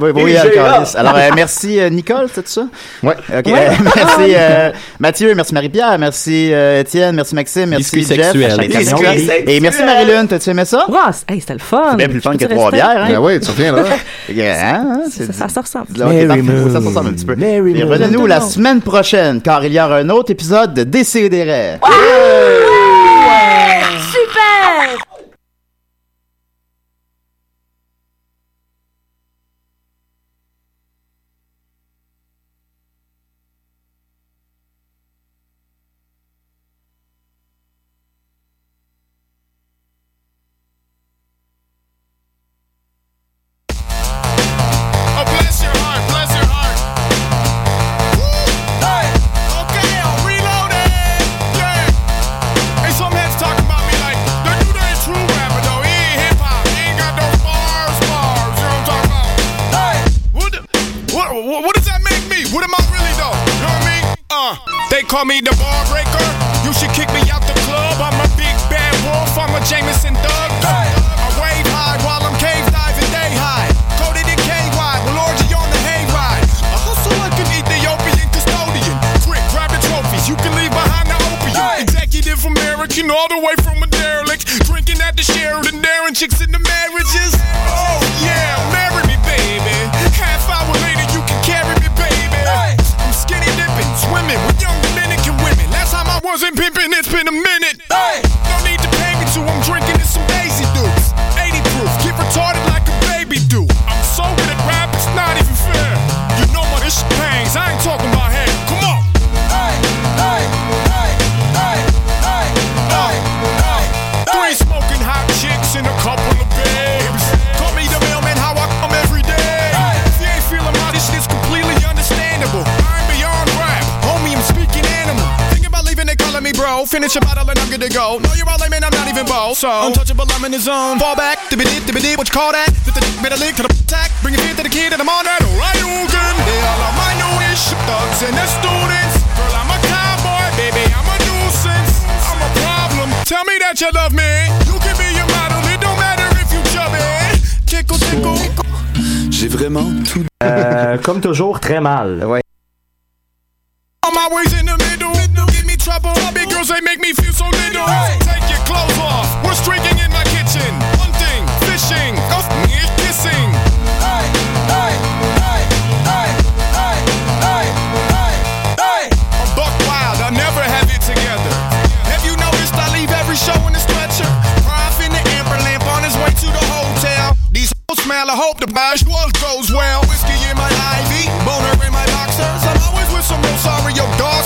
Oui, oui, euh. Alors, euh, merci euh, Nicole, c'est ça? Ouais. OK. Ouais. euh, merci euh, Mathieu, merci Marie-Pierre, merci euh, Étienne, merci Maxime, merci Biscuit Jeff. sexuel. Et merci Marilyn, t'as-tu aimé ça? C- hey, c'était le fun. C'est bien plus fun que trois bières, hein? Ben oui, tu reviendras. Hein, hein, Ça, ça, ça ressemble. Ok, Mary parfait. Moon. Ça se ressemble un petit peu. Mary Et revenez-nous la semaine prochaine, car il y aura un autre épisode de Décideret. Super! Call me the Finish a bottle and I'm good to go. Know you're all lame and I'm not even bold. So untouchable, I'm in the zone. Fall back, dibby dibby what you call that? Dip the middle link to the attack. Bring it here to the kid and I'm on that. Right, Hogan. They all are my newish thugs and the students. Girl, I'm a cowboy, baby, I'm a nuisance. I'm a problem. Tell me that you love me. You can be your model, it don't matter if you chubby. Tickle, tickle. J'ai vraiment tout Euh, comme toujours, très mal. Ouais. On my ways in the middle, trouble. Big girls, they make me feel so little. Take your clothes off. We're streaking in my kitchen. Hunting, fishing, off me kissing. I'm buck wild, I never have it together. Have you noticed I leave every show in a stretcher? Prof in the amber lamp on his way to the hotel. These hoes smell, I hope the bash goes well. Whiskey in my IV, boner in my boxers. I'm always with some Rosario Dawson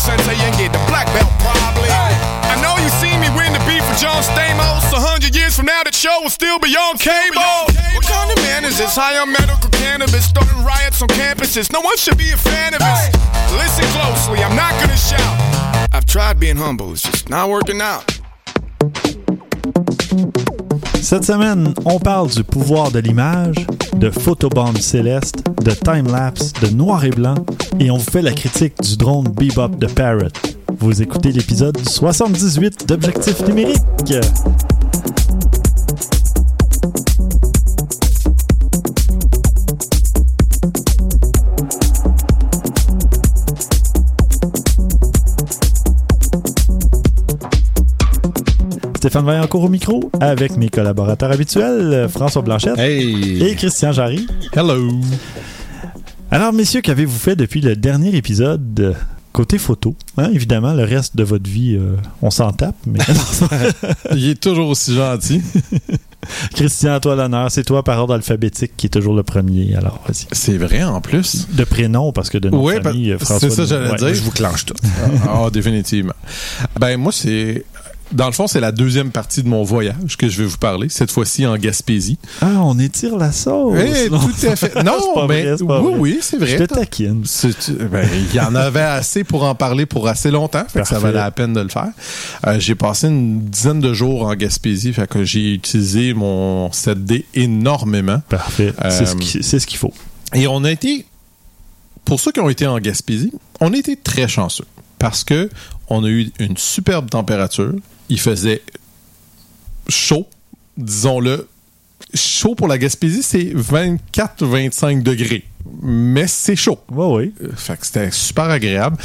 sensei and get the black belt probably. I know you seen me win the beef for John Stamos. A hundred years from now, that show will still be on cable. What kind of man is this? High on medical cannabis, starting riots on campuses. No one should be a fan of this. Listen closely, I'm not gonna shout. I've tried being humble, it's just not working out. Cette semaine, on parle du pouvoir de l'image, de photobombes célestes, de time-lapse, de noir et blanc, et on vous fait la critique du drone Bebop de Parrot. Vous écoutez l'épisode 78 d'Objectif numérique. Stéphane Vaillancourt au micro, avec mes collaborateurs habituels, François Blanchette Hey! et Christian Jarry. Hello! Alors, messieurs, qu'avez-vous fait depuis le dernier épisode euh, côté photo? Hein, évidemment, le reste de votre vie, euh, on s'en tape, mais Il est toujours aussi gentil. Christian, à toi l'honneur. C'est toi par ordre alphabétique qui est toujours le premier. Alors, vas-y. C'est vrai, en plus. De prénom, parce que de nom Oui, famille, ben, euh, François... c'est ça, j'allais ouais. dire. Je vous clenche tout. Ah, définitivement. Ben, moi, c'est. Dans le fond, c'est la deuxième partie de mon voyage que je vais vous parler, cette fois-ci en Gaspésie. Ah, on étire la sauce! Eh, Non. tout à fait. Non, mais oui, vrai. oui, c'est vrai. Je te taquine. Ben, Il y en avait assez pour en parler pour assez longtemps, fait que ça valait la peine de le faire. Euh, j'ai passé une dizaine de jours en Gaspésie, fait que j'ai utilisé mon 7D énormément. Parfait. C'est ce Euh, c'est ce qu'il faut. Et on a été, pour ceux qui ont été en Gaspésie, on a été très chanceux. parce que on a eu une superbe température. Il faisait chaud, disons-le. Chaud pour la Gaspésie, c'est 24-25 degrés. Mais c'est chaud. Oui, oui. Euh, Fait que c'était super agréable.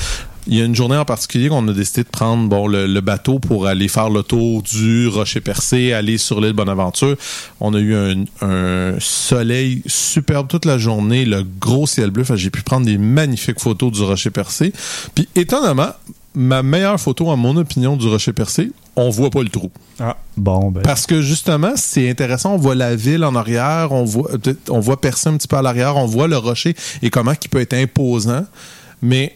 Il y a une journée en particulier qu'on a décidé de prendre bon, le, le bateau pour aller faire le tour du Rocher Percé, aller sur l'île Bonaventure. On a eu un, un soleil superbe toute la journée, le gros ciel bleu. J'ai pu prendre des magnifiques photos du Rocher Percé. Puis étonnamment, ma meilleure photo, en mon opinion, du Rocher Percé, on voit pas le trou. Ah, bon, ben. Parce que justement, c'est intéressant. On voit la ville en arrière, on voit, on voit personne un petit peu à l'arrière, on voit le rocher et comment il peut être imposant. Mais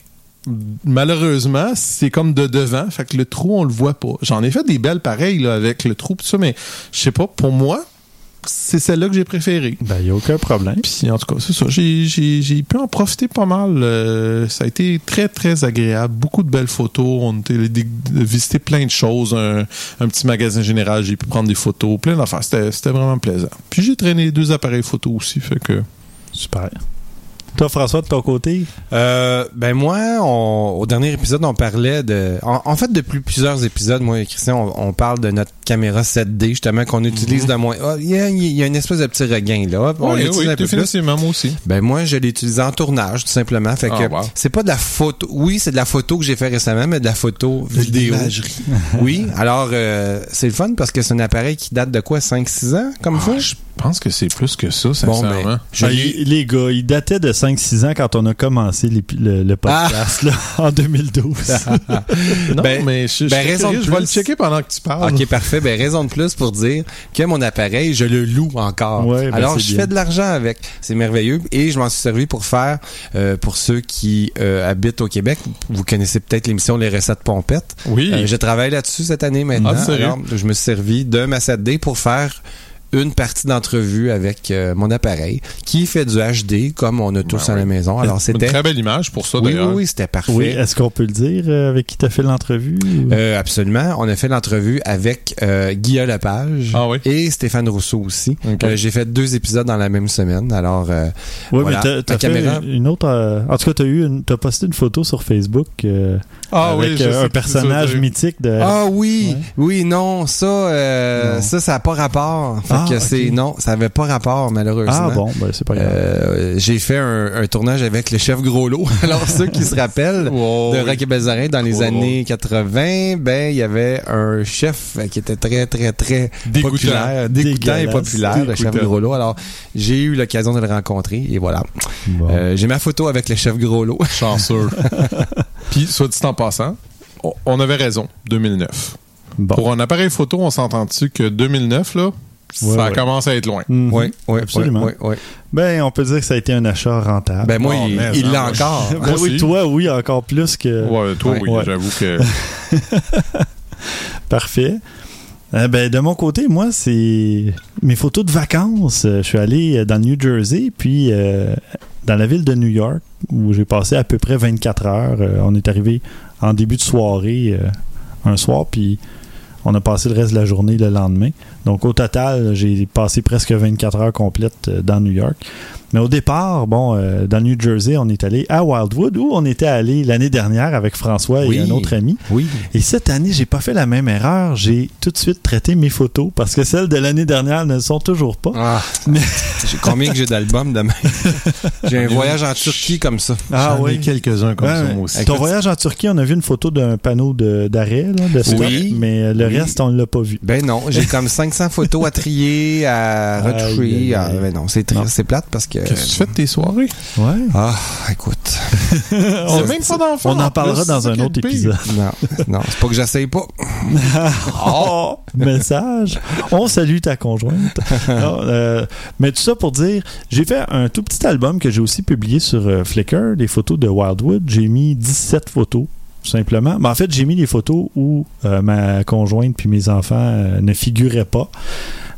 malheureusement, c'est comme de devant. Fait que le trou, on le voit pas. J'en ai fait des belles pareilles là, avec le trou, pis ça, mais je sais pas, pour moi, c'est celle-là que j'ai préférée. Ben, il n'y a aucun problème. Puis en tout cas, c'est ça. J'ai, pu en profiter pas mal. Euh, ça a été très, très agréable. Beaucoup de belles photos. On a visiter plein de choses. Un, un petit magasin général, j'ai pu prendre des photos. Plein d'affaires. C'était, c'était vraiment plaisant. Puis j'ai traîné deux appareils photo aussi. Fait que. Super. Toi, François, de ton côté? Euh, ben moi, on- au dernier épisode, on parlait de... En, en fait, depuis plusieurs épisodes, moi et Christian, on, on parle de notre caméra 7D, justement, qu'on utilise de moins... Ah, Il y, a, il y a une espèce de petit regain, là. On l'utilise oui, un peu plus. définitivement, moi aussi. Ben moi, je l'ai utilisé en tournage, tout simplement. Fait Ah, que wow. c'est pas de la photo. Oui, c'est de la photo que j'ai fait récemment, mais de la photo vidéo. oui. Alors, euh, c'est le fun parce que c'est un appareil qui date de quoi, 5-6 ans, comme Ah, ça? je pense que c'est plus que ça, Bon, sincèrement. ben, je Ben, il- les gars, il datait de 5-6 ans quand on a commencé le, le podcast là, en 2012. non, ben- mais je, je, ben, suis raison curieux, je vais le checker pendant que tu parles. Ok, parfait. Ben, raison de plus pour dire que mon appareil, je le loue encore. Ouais, ben, Alors, je bien. fais de l'argent avec. C'est merveilleux. Et je m'en suis servi pour faire, euh, pour ceux qui euh, habitent au Québec, vous connaissez peut-être l'émission Les recettes pompettes. Oui. Euh, je travaille là-dessus cette année maintenant. Ah, sérieux? Alors, je me suis servi de ma 7D pour faire une partie d'entrevue avec euh, mon appareil qui fait du HD comme on a tous Ben à la maison. Alors, Une c'était... très belle image pour ça, Oui, oui, oui, c'était parfait. oui, est-ce qu'on peut le dire euh, avec qui t'as fait l'entrevue? Euh, absolument. On a fait l'entrevue avec euh, Guillaume Lepage Ah oui? et Stéphane Rousseau aussi. Euh, J'ai fait deux épisodes dans la même semaine. Alors, euh, oui, voilà. mais t'as, caméra. une autre. euh, en tout cas, t'as eu une, t'as posté une photo sur Facebook euh, Ah avec euh, un personnage mythique de. ah oui, Ouais. oui, non, ça, euh, Non. ça, ça n'a pas rapport. Fait Ah, que non, ça avait pas rapport malheureusement. Ah, bon, ben c'est pas grave. Euh, j'ai fait un, un tournage avec le chef Groslo. Alors ceux qui se rappellent Wow, de oui. Rock et Belles Oreilles dans les années 80, ben il y avait un chef qui était très très très Dégoûtant. populaire, dégoûtant et populaire, le chef. Groslo. Alors j'ai eu l'occasion de le rencontrer et voilà. Bon. Euh, j'ai ma photo avec le chef Groslo. Chanceux. Puis, soit dit en passant, on- on avait raison, 2009. bon. Pour un appareil photo, on s'entend-tu que 2009, là, Ouais, ça ouais. commence à être loin. Mhm. Oui, oui, Absolument. oui, oui, oui. Ben, on peut dire que ça a été un achat rentable. Ben moi, Oh, il hein, l'a encore. Ben moi oui, toi, oui, encore plus que. Ouais, toi, Ouais. oui, Ouais. j'avoue que. Parfait. Euh, ben, de mon côté, moi, c'est mes photos de vacances. Euh, Je suis allé euh, dans le New Jersey, puis euh, dans la ville de New York, où j'ai passé à peu près 24 heures. Euh, on est arrivé en début de soirée, euh, un soir, puis on a passé le reste de la journée le lendemain. Donc, au total, j'ai passé presque 24 heures complètes euh, dans New York. Mais au départ, bon, euh, dans New Jersey, on est allé à Wildwood, où on était allé l'année dernière avec François Oui. et un autre ami. Oui. Et cette année, j'ai pas fait la même erreur. J'ai tout de suite traité mes photos parce que celles de l'année dernière ne le sont toujours pas. Ah, Mais- j'ai combien que j'ai d'albums demain? j'ai un voyage en Turquie comme ça. Ah J'en ai oui. quelques-uns comme ça, moi aussi. Ton voyage en Turquie, on a vu une photo d'un panneau de- d'arrêt, là, de stop, Oui. mais euh, le Oui. reste, on l'a pas vu. Ben non, j'ai comme 500 photos à trier, à Aïe, aïe, retoucher. Ah, ben non, c'est plate parce que. Qu'est-ce que tu fais de tes soirées? Ouais. Ah, écoute. C'est même pas d'enfant. On en parlera plus, dans un autre épisode. Non, non, c'est pas que j'essaye pas. Oh, message. On salue ta conjointe. Non, euh, mais tout ça pour dire, j'ai fait un tout petit album que j'ai aussi publié sur euh, Flickr, des photos de Wildwood. J'ai mis 17 photos, tout simplement. Mais en fait, j'ai mis les photos où euh, ma conjointe puis mes enfants euh, ne figuraient pas.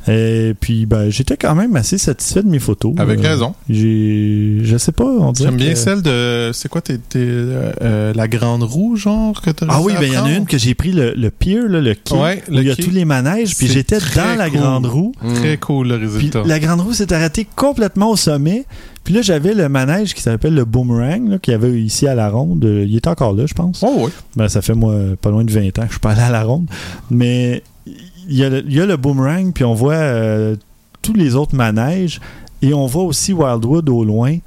Et puis, ben, j'étais quand même assez satisfait de mes photos. Avec Euh, raison. J'ai, je sais pas, on dirait J'aime bien que- celle de. C'est quoi, t'es, t'es, euh, la grande roue, genre, que t'as Ah oui, ben il y en a une que j'ai pris le, le pier, là, le quai, Ouais, où le il y a quai. tous les manèges, puis j'étais dans la grande roue. Très cool, le Puis résultat. la grande roue s'est arrêtée complètement au sommet. Puis là, j'avais le manège qui s'appelle le Boomerang, qu'il y avait ici à la ronde. Il est encore là, je pense. Oh oui. Ben, ça fait, moi, pas loin de 20 ans que je suis pas allé à la ronde. Mais il y a le, il y a le Boomerang, puis on voit euh, tous les autres manèges. Et on voit aussi Wildwood au loin.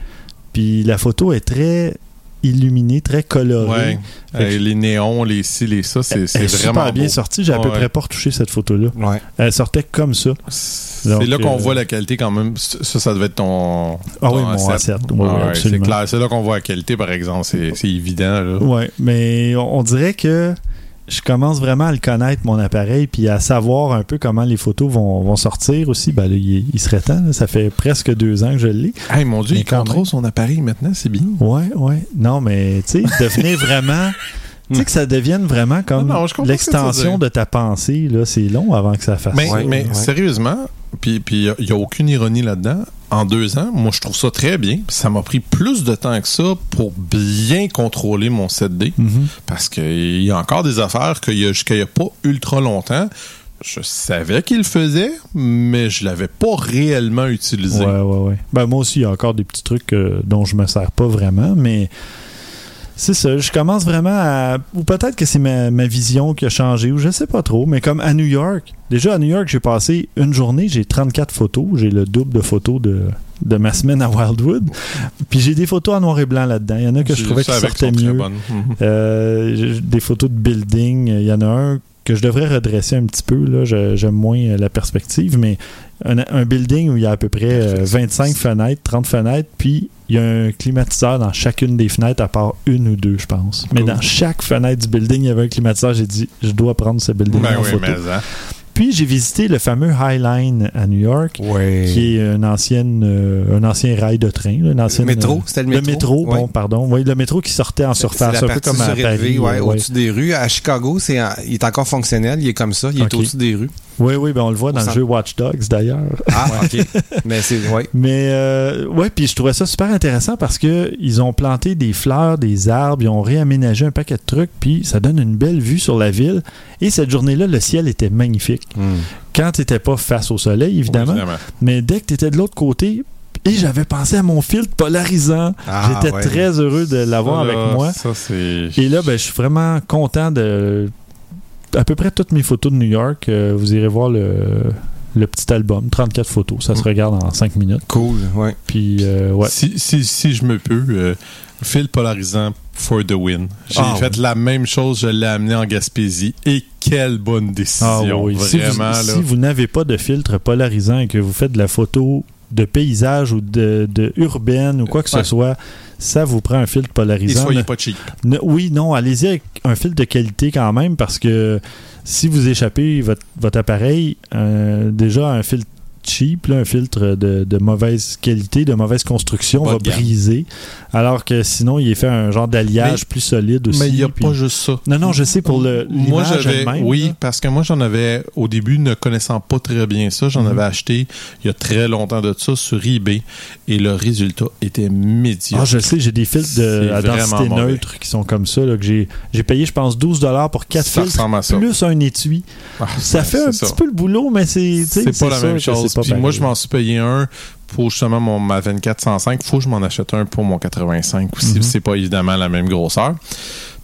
Puis la photo est très illuminée, très. Ouais. Que Euh, les néons, les ci, les ça, c'est vraiment super bien beau. sortie. J'ai à peu Ouais. près pas retouché cette photo-là. Ouais. Elle sortait comme ça. C'est là qu'on euh, voit la qualité quand même. Ça, ça devait être ton. Ah ton oui, mon. Oui, oui, c'est clair. C'est là qu'on voit la qualité, par exemple. C'est évident. Ouais, mais on, on dirait que je commence vraiment à le connaître, mon appareil, puis à savoir un peu comment les photos vont, vont sortir aussi. Ben là, il, il serait temps. là. Ça fait presque deux ans que je l'ai. Hey, mon Dieu, Mais il contrôle son appareil maintenant, c'est bien. Ouais, ouais. Non, mais tu sais, devenir vraiment. Tu sais, que ça devienne vraiment comme l'extension de ta pensée. là C'est long avant que ça fasse Mais, ça. mais ouais. sérieusement, puis il n'y a, aucune ironie là-dedans. En deux ans, moi, je trouve ça très bien. Ça m'a pris plus de temps que ça pour bien contrôler mon 7D. Mhm. Parce qu'il y a encore des affaires qu'il y a jusqu'à il y a pas ultra longtemps. Je savais qu'il le faisait, mais je l'avais pas réellement utilisé. Ouais, ouais, ouais. Ben, moi aussi, il y a encore des petits trucs euh, dont je me sers pas vraiment, mais c'est ça. Je commence vraiment à. Ou peut-être que c'est ma, ma vision qui a changé, ou je sais pas trop, mais comme à New York. Déjà, à New York, j'ai passé une journée, j'ai 34 photos. J'ai le double de photos de, de ma semaine à Wildwood. Puis j'ai des photos en noir et blanc là-dedans. Il y en a que je trouvais qui sortaient mieux. Mhm. Euh, des photos de building. Il y en a un que je devrais redresser un petit peu. Là. J'aime moins euh, la perspective, mais un, un building où il y a à peu près euh, 25 fenêtres, 30 fenêtres, puis il y a un climatiseur dans chacune des fenêtres, à part une ou deux, je pense. Mais Cool. dans chaque fenêtre du building, il y avait un climatiseur. J'ai dit, je dois prendre ce building Ben en oui, photo. mais hein. Puis j'ai visité le fameux High Line à New York, Ouais. qui est une ancienne, euh, un ancien rail de train. une ancienne, métro, euh, c'était le le métro? métro, Ouais. bon, pardon. Oui, le métro qui sortait en surface, un peu comme à Paris. ouais, euh, au-dessus des rues. À Chicago, c'est il est encore fonctionnel, il est comme ça, il est au-dessus des rues. Oui, oui, ben on le voit dans le jeu Watch Dogs d'ailleurs. Ah, ok. Mais c'est, ouais. Mais euh, ouais, puis je trouvais ça super intéressant parce que ils ont planté des fleurs, des arbres, ils ont réaménagé un paquet de trucs, puis ça donne une belle vue sur la ville. Et cette journée-là, le ciel était magnifique. Hmm. Quand tu n'étais pas face au soleil, évidemment, Oui, évidemment. mais dès que tu étais de l'autre côté, et j'avais pensé à mon filtre polarisant. Ah, J'étais ouais. très heureux de l'avoir avec moi. Ça, c'est. Et là, ben, je suis vraiment content de. À peu près toutes mes photos de New York. euh, vous irez voir le, le petit album, 34 photos. Ça se Mm. regarde en 5 minutes. Cool, ouais. Puis, euh, ouais. Si, si, si je me peux, euh, fil polarisant for the win. J'ai Ah, fait la même chose, je l'ai amené en Gaspésie. Et quelle bonne décision. Ah oui. Si vous, là. si vous n'avez pas de filtre polarisant et que vous faites de la photo de paysage ou de, de urbaine ou quoi que ce soit, ça vous prend un filtre Et polarisant. soyez Ne- pas cheap. ne- oui, non, allez-y avec un filtre de qualité quand même parce que si vous échappez votre, votre appareil, euh, déjà un filtre cheap, là, un filtre de, de mauvaise qualité, de mauvaise construction va briser. Alors que sinon, il est fait un genre d'alliage plus solide aussi. Mais il n'y a puis- pas juste ça. Non, non, je sais pour le Moi, j'avais. Oui, là. parce que moi, j'en avais, au début, ne connaissant pas très bien ça, j'en Mhm. avais acheté il y a très longtemps de ça sur eBay. Et le résultat était médiocre. Ah, je sais, j'ai des filtres de à densité mauvais. neutre qui sont comme ça, là, que j'ai payé, je pense, 12 pour 4 ça filtres, plus un étui. Ah, Ça fait un petit peu le boulot, mais c'est C'est pas la même chose. Pas Puis moi, je m'en suis payé un pour justement mon, ma 2405. Faut que je m'en achète un pour mon 85 aussi. Mhm. C'est pas évidemment la même grosseur.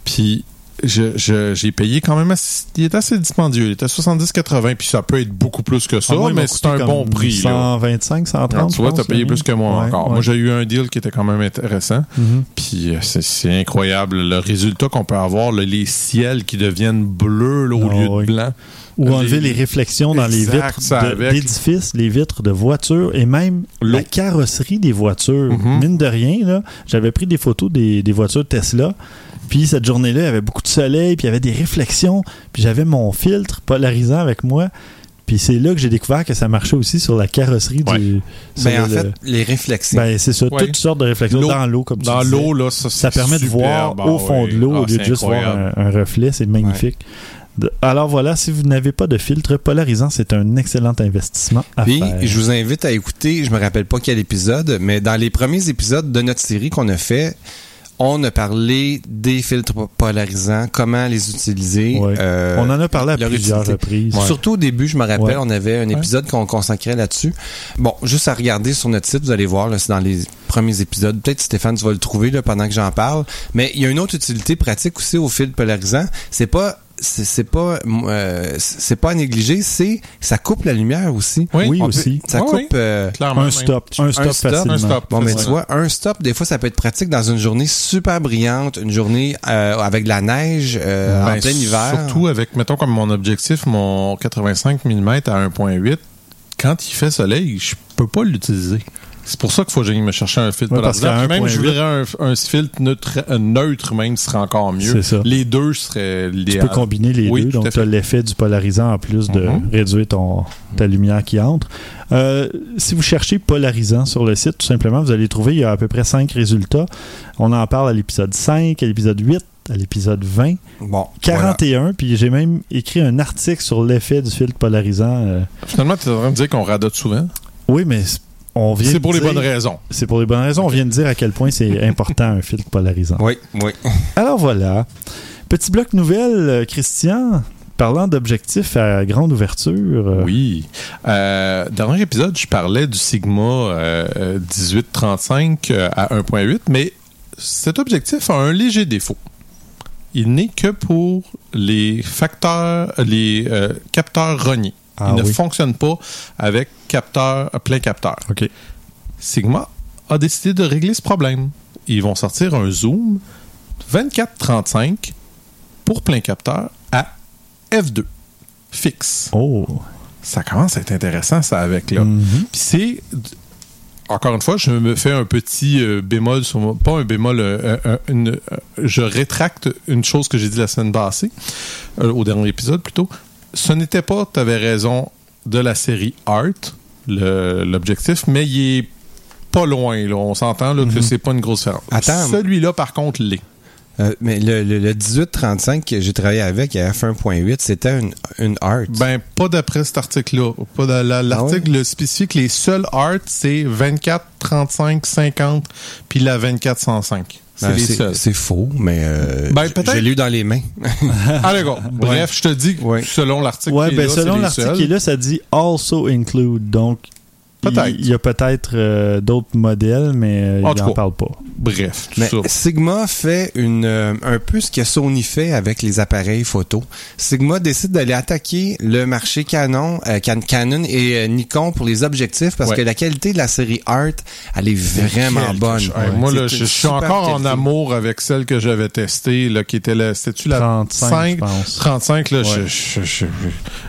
Puis je- je- j'ai payé quand même assez, il est assez dispendieux. Il était 70-80, puis ça peut être beaucoup plus que ça, Ah, moi, mais c'est un bon prix. là. 125, 130. Alors, tu vois, je t'as pense, payé le plus que moi Ouais, encore. ouais. Moi, j'ai eu un deal qui était quand même intéressant. Mhm. Puis euh, c'est- incroyable le résultat qu'on peut avoir, là, les ciels qui deviennent bleus là, au Ah, lieu oui. de blanc. Ou Les- enlever les réflexions dans les vitres d'édifices, les vitres de voitures et même la carrosserie des voitures. Mhm. Mine de rien, là, j'avais pris des photos des, des voitures Tesla. Puis cette journée-là, il y avait beaucoup de soleil, puis il y avait des réflexions. Puis j'avais mon filtre polarisant avec moi. Puis c'est là que j'ai découvert que ça marchait aussi sur la carrosserie Ouais. du. Ben, en le- fait, les réflexions. ben, c'est ça, Ouais. toutes sortes de réflexions dans l'eau, comme tu Dans disais. l'eau, là, ça, permet de voir superbe. au Ah fond de l'eau Ah, au lieu de juste voir un reflet. C'est magnifique. Alors voilà, si vous n'avez pas de filtre polarisant, c'est un excellent investissement à Puis, faire. je vous invite à écouter, je me rappelle pas quel épisode, mais dans les premiers épisodes de notre série qu'on a fait, On a parlé des filtres polarisants, comment les utiliser. Ouais. euh, On en a parlé à plusieurs utilité. reprises. Surtout au début, je me rappelle, Ouais. on avait un épisode qu'on consacrait là-dessus. Bon, juste à regarder sur notre site, vous allez voir, c'est dans les premiers épisodes. Peut-être Stéphane, tu vas le trouver là, pendant que j'en parle. Mais il y a une autre utilité pratique aussi au fil polarisant. C'est pas c'est pas euh, c'est pas à négliger, c'est ça coupe la lumière aussi. Oui, Oui, aussi. ça Oui, coupe oui. euh, Clairement. Un stop, un stop stop, un facilement. stop. Bon, mais tu vois, un stop, des fois, ça peut être pratique dans une journée super brillante, une journée euh, avec de la neige euh, Ben, en plein hiver. Surtout avec, mettons, comme mon objectif, mon 85 mm à 1.8, quand il fait soleil, je peux pas l'utiliser. C'est pour ça qu'il faut que j'aille me chercher un filtre Ouais, parce Même, je 1.8, voudrais un, un filtre neutre, un neutre même, serait encore mieux. Ça. Les deux seraient Tu l'idéal. peux combiner les Oui, deux, donc tu as l'effet du polarisant en plus de Mhm. réduire ton, ta lumière qui entre. Euh, si vous cherchez polarisant sur le site, tout simplement, vous allez trouver, il y a à peu près 5 résultats. On en parle à l'épisode 5, à l'épisode 8, à l'épisode 20, Bon, 41, puis j'ai même écrit un article sur l'effet du filtre polarisant. euh. Finalement, tu es en train de dire qu'on radote souvent? oui, mais on vient C'est pour les dire- bonnes raisons. C'est pour les bonnes raisons. On vient de dire à quel point c'est important un filtre polarisant. Oui, oui. Alors voilà. Petit bloc nouvelle, euh, Christian. Parlant d'objectifs à grande ouverture. euh, Oui. Euh, dernier épisode, je parlais du Sigma euh, euh, 1835 euh, à 1.8, mais cet objectif a un léger défaut. Il n'est que pour les facteurs, les euh, capteurs rognés. Ah Il ne oui. fonctionne pas avec capteur, euh, plein capteur. Sigma a décidé de régler ce problème. Ils vont sortir un zoom 24-35 pour plein capteur à F2 fixe. Oh. Ça commence à être intéressant ça avec là. Mhm. Puis c'est encore une fois, je me fais un petit euh, bémol sur mon- pas un bémol, euh, euh, une- je rétracte une chose que j'ai dit la semaine passée, au dernier épisode plutôt. Ce n'était pas, tu avais raison, de la série Art, l'objectif, mais il est pas loin, là. On s'entend là, que c'est pas une grosse différence. Celui-là, par contre, l'est. Euh, mais le, le, le 1835 que j'ai travaillé avec à F1.8, c'était une, une art. Ben, pas d'après cet article-là. La- L'article spécifie que les seuls art, c'est 24, 35, 50, puis la 2405. C'est Ben, c'est faux, mais euh, Ben, peut-être. j'ai lu dans les mains. Ah, d'accord. Bref, je te dis, que Ouais. selon l'article Ouais, qui est ben là, selon l'article qui est là, ça dit also include. Donc, Peut-être. il y a peut-être euh, d'autres modèles, mais euh, En il n'en parle pas. Bref, tout Mais ça. Sigma fait une, euh, un peu ce que Sony fait avec les appareils photo. Sigma décide d'aller attaquer le marché Canon, euh, Can- Canon et euh, Nikon pour les objectifs parce Ouais. que la qualité de la série Art, elle est vraiment Quelque bonne. Moi, là, je, suis encore en amour avec celle que j'avais testée, là, qui était la, c'était-tu la 35, 5? je pense. 35, là, Ouais. je- je- je-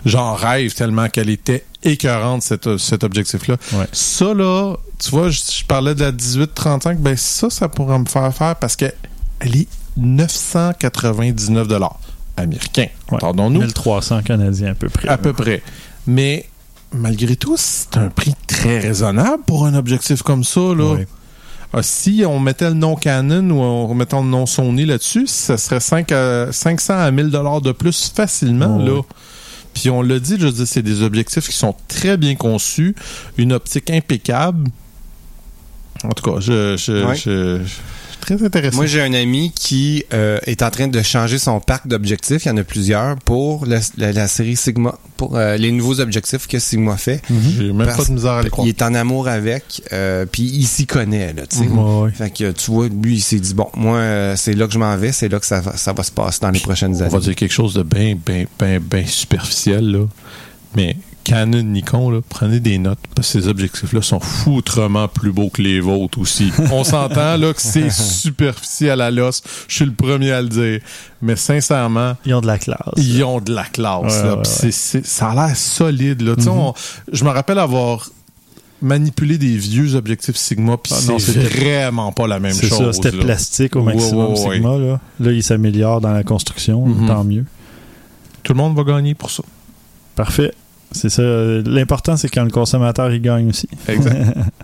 j'en rêve tellement qu'elle était écœurante, cet, cet objectif-là. Ouais. Ça, là, tu vois, je, je parlais de la 18-35, ben ça, ça pourrait me faire faire parce que elle est 999 dollars américains. Ouais. Entendons-nous? 1300 canadiens à peu près. À peu près. Mais malgré tout, c'est un prix très raisonnable pour un objectif comme ça. Là. Ah, si on mettait le nom Canon ou on mettait le nom Sony là-dessus, ça serait 5 à- 500 à 1000 dollars de plus facilement. Oh, là. Puis on l'a dit, je veux dire, c'est des objectifs qui sont très bien conçus, une optique impeccable. En tout cas, je, je, Ouais. je- je- très intéressant. Moi, j'ai un ami qui euh, est en train de changer son parc d'objectifs. Il y en a plusieurs pour la, la- la série Sigma, pour euh, les nouveaux objectifs que Sigma fait. J'ai même Parce- pas de misère à les croire. Il est en amour avec, euh, puis il s'y connaît, là, tu sais. Ouais, ouais. Fait que, tu vois, lui, il s'est dit, bon, moi, euh, c'est là que je m'en vais, c'est là que ça va, ça va se passer dans les prochaines On années. va dire quelque chose de bien, bien, bien, bien superficiel, là. Mais Canon, Nikon, là, prenez des notes, parce que ces objectifs-là sont foutrement plus beaux que les vôtres aussi. On s'entend, là, que c'est superficiel à l'os. Je suis le premier à le dire. Mais sincèrement, Ils ont de la classe. ils ont de la classe, Ouais, là. ouais, c'est- ça a l'air solide, là. On- je me rappelle avoir manipulé des vieux objectifs Sigma, puis Ah non, c'est vraiment pas la même C'est chose. ça, c'était plastique au maximum ouais, ouais. Sigma. Là, là il s'améliore dans la construction, Mhm. tant mieux. Tout le monde va gagner pour ça. Parfait. C'est ça. L'important, c'est quand le consommateur, il gagne aussi. Exact.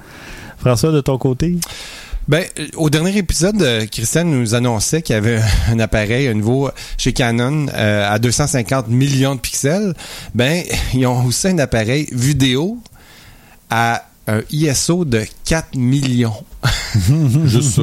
François, de ton côté? Ben, euh, au dernier épisode, euh, Christian nous annonçait qu'il y avait un appareil, un nouveau chez Canon euh, à 250 millions de pixels. Ben, ils ont aussi un appareil vidéo à un ISO de 4 millions. Juste ça.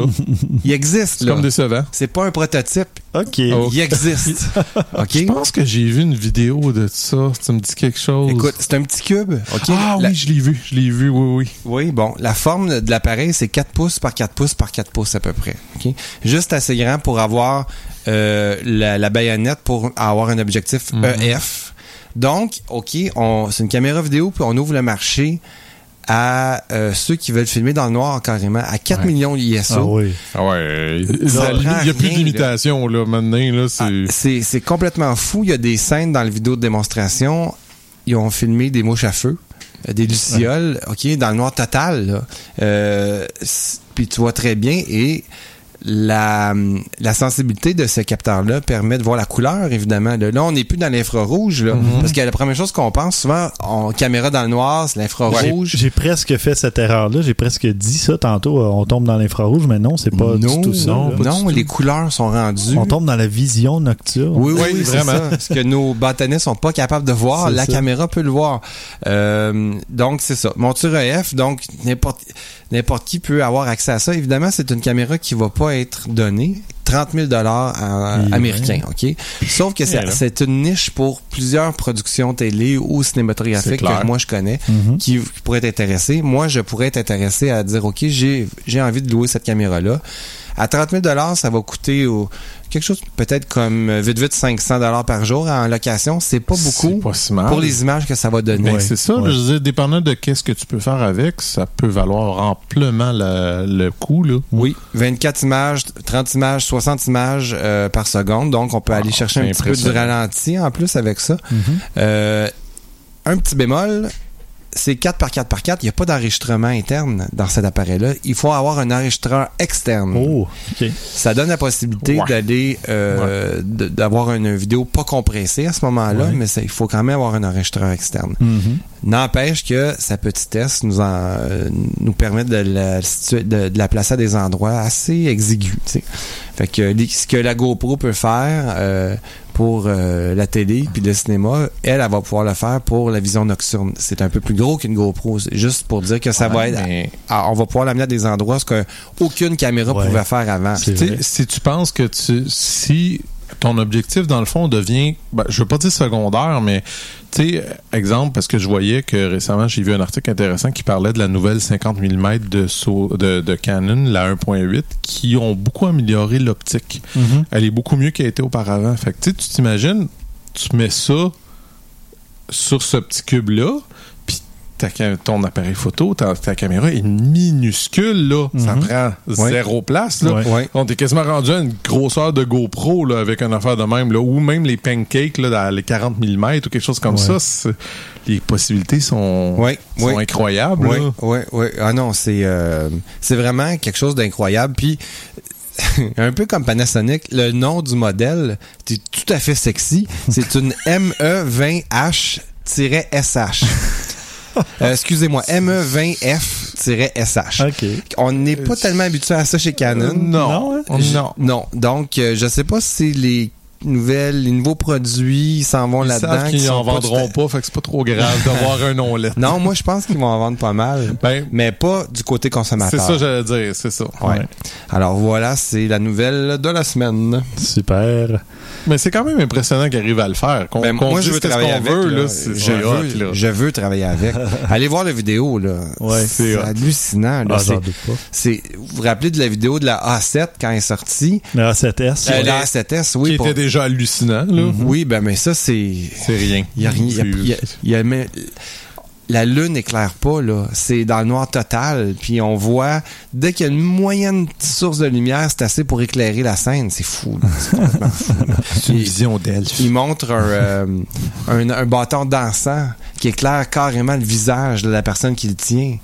Il existe, C'est là. comme décevant. C'est pas un prototype. OK. Il existe. OK? Je pense que j'ai vu une vidéo de ça. Ça me dit quelque chose. Écoute, c'est un petit cube. OK? ah La- oui, je l'ai vu. Je l'ai vu, oui, oui. Oui, bon, la forme de l'appareil, c'est 4 pouces par 4 pouces par 4 pouces à peu près. OK? Juste assez grand pour avoir euh, la, la baïonnette pour avoir un objectif Mhm. EF. Donc, OK, c'est une caméra vidéo, puis on ouvre le marché à euh, ceux qui veulent filmer dans le noir carrément, à 4 Ouais. millions d'ISO. Ah oui. Ah ouais. Il n'y a plus de limitation, là. Maintenant, là, c'est. Ah, c'est c'est complètement fou. Il y a des scènes dans le vidéo de démonstration. Ils ont filmé des mouches à feu, euh, des lucioles, ok, dans le noir total. là. Euh, Puis tu vois très bien et la, la sensibilité de ce capteur-là permet de voir la couleur, évidemment. Là, on n'est plus dans l'infrarouge, là, parce que la première chose qu'on pense souvent, en caméra dans le noir, c'est l'infrarouge. J'ai presque fait cette erreur-là. J'ai presque dit ça tantôt. euh, On tombe dans l'infrarouge, mais non, c'est pas non, du tout ça. non, là. non, les couleurs sont rendues. On tombe dans la vision nocturne. Oui, oui, vraiment. vraiment. Ce que nos bâtonnets sont pas capables de voir, C'est la ça. caméra peut le voir. Euh, donc, c'est ça. Monture EF, donc n'importe n'importe qui peut avoir accès à ça. Évidemment, c'est une caméra qui va pas être donnée. 30 000 dollars américains, OK? Sauf que c'est là? une niche pour plusieurs productions télé ou cinématographiques que moi je connais Mhm. qui, qui pourraient être intéressés. Moi, je pourrais être intéressé à dire, OK, j'ai j'ai envie de louer cette caméra-là. À 30 000 ça va coûter au- quelque chose peut-être comme euh, vite vite 500 par jour en location. C'est pas beaucoup C'est pas si mal. pour les images que ça va donner. Ben, Ouais. c'est ça, Ouais. je veux dire, dépendant de qu'est-ce que tu peux faire avec, ça peut valoir amplement la- le coût, là. Oui, 24 images, 30 images, 60 images euh, par seconde. Donc, on peut aller chercher un petit peu du impressionnant. ralenti en plus avec ça. Mhm. Euh, un petit bémol, c'est 4 par 4 par 4. Il n'y a pas d'enregistrement interne dans cet appareil-là. Il faut avoir un enregistreur externe. Oh. Ça donne la possibilité Ouais. d'aller euh, d'avoir une vidéo pas compressée à ce moment-là, Ouais. mais il faut quand même avoir un enregistreur externe. Mhm. N'empêche que sa petitesse nous en, euh, nous permet de la, situer- de, de la placer à des endroits assez exigus. Fait que ce que la GoPro peut faire euh, pour euh, la télé puis le cinéma, elle, elle va pouvoir le faire pour la vision nocturne. C'est un peu plus gros qu'une GoPro. C'est juste pour dire que ça va être. mais- on va pouvoir l'amener à des endroits ce que aucune caméra Ouais. pouvait faire avant. Si tu penses que tu, si ton objectif, dans le fond, devient, ben, je veux pas dire secondaire, mais, tu sais, exemple, parce que je voyais que récemment, j'ai vu un article intéressant qui parlait de la nouvelle 50 mm de, de, de Canon, la 1.8, qui ont beaucoup amélioré l'optique. Mhm. Elle est beaucoup mieux qu'elle était auparavant. Fait que, tu sais, tu t'imagines, tu mets ça sur ce petit cube-là, ta ton appareil photo, ta, ta caméra est minuscule, là. Ça Mhm. prend Ouais. zéro place, là. Ouais. On est quasiment rendu à une grosseur de GoPro là, avec une affaire de même, là, ou même les pancakes là, dans les 40 mm ou quelque chose comme Ouais. ça. Les possibilités sont, sont incroyables. Oui, oui, oui. Ah non, c'est euh, c'est vraiment quelque chose d'incroyable. Puis un peu comme Panasonic, le nom du modèle, c'est tout à fait sexy. C'est une E MEE20H-SH. Euh, Excusez-moi, E MEE20F-SH. OK. On n'est pas tellement habitué à ça chez Canon. Euh, non. Non, hein? Non. Donc, euh, je sais pas si les nouvelles, les nouveaux produits s'en vont Ils là-dedans. qu'ils sont en pas vendront pas, fait que c'est pas trop grave d'avoir un nom lettre. Non, moi, je pense qu'ils vont en vendre pas mal. Ben, Mais pas du côté consommateur. c'est ça, j'allais dire, c'est ça. Ouais. Alors voilà, c'est la nouvelle de la semaine. Super. Mais c'est quand même impressionnant qu'ils arrivent à le faire. Qu'on, Ben, qu'on moi, je veux travailler avec. veut, là. là, c'est, je, hot, veux, là. je veux travailler avec. Allez voir la vidéo, là. Ouais. c'est hallucinant. là. Ah, C'est- j'en doute pas. c'est, vous vous rappelez de la vidéo de la A7 quand elle est sortie? La A7S. Euh, ouais. la A7S, Qui oui. pour- était déjà hallucinant, là. Oui, ben mais ça, c'est... C'est rien. Il y a rien. il y a- il y a- il y a- mais la lune n'éclaire pas, là. C'est dans le noir total. Puis on voit, dès qu'il y a une moyenne petite source de lumière, c'est assez pour éclairer la scène. C'est fou. C'est une vision d'elfe. Il montre un, euh, un, un bâton dansant qui éclaire carrément le visage de la personne qui le tient.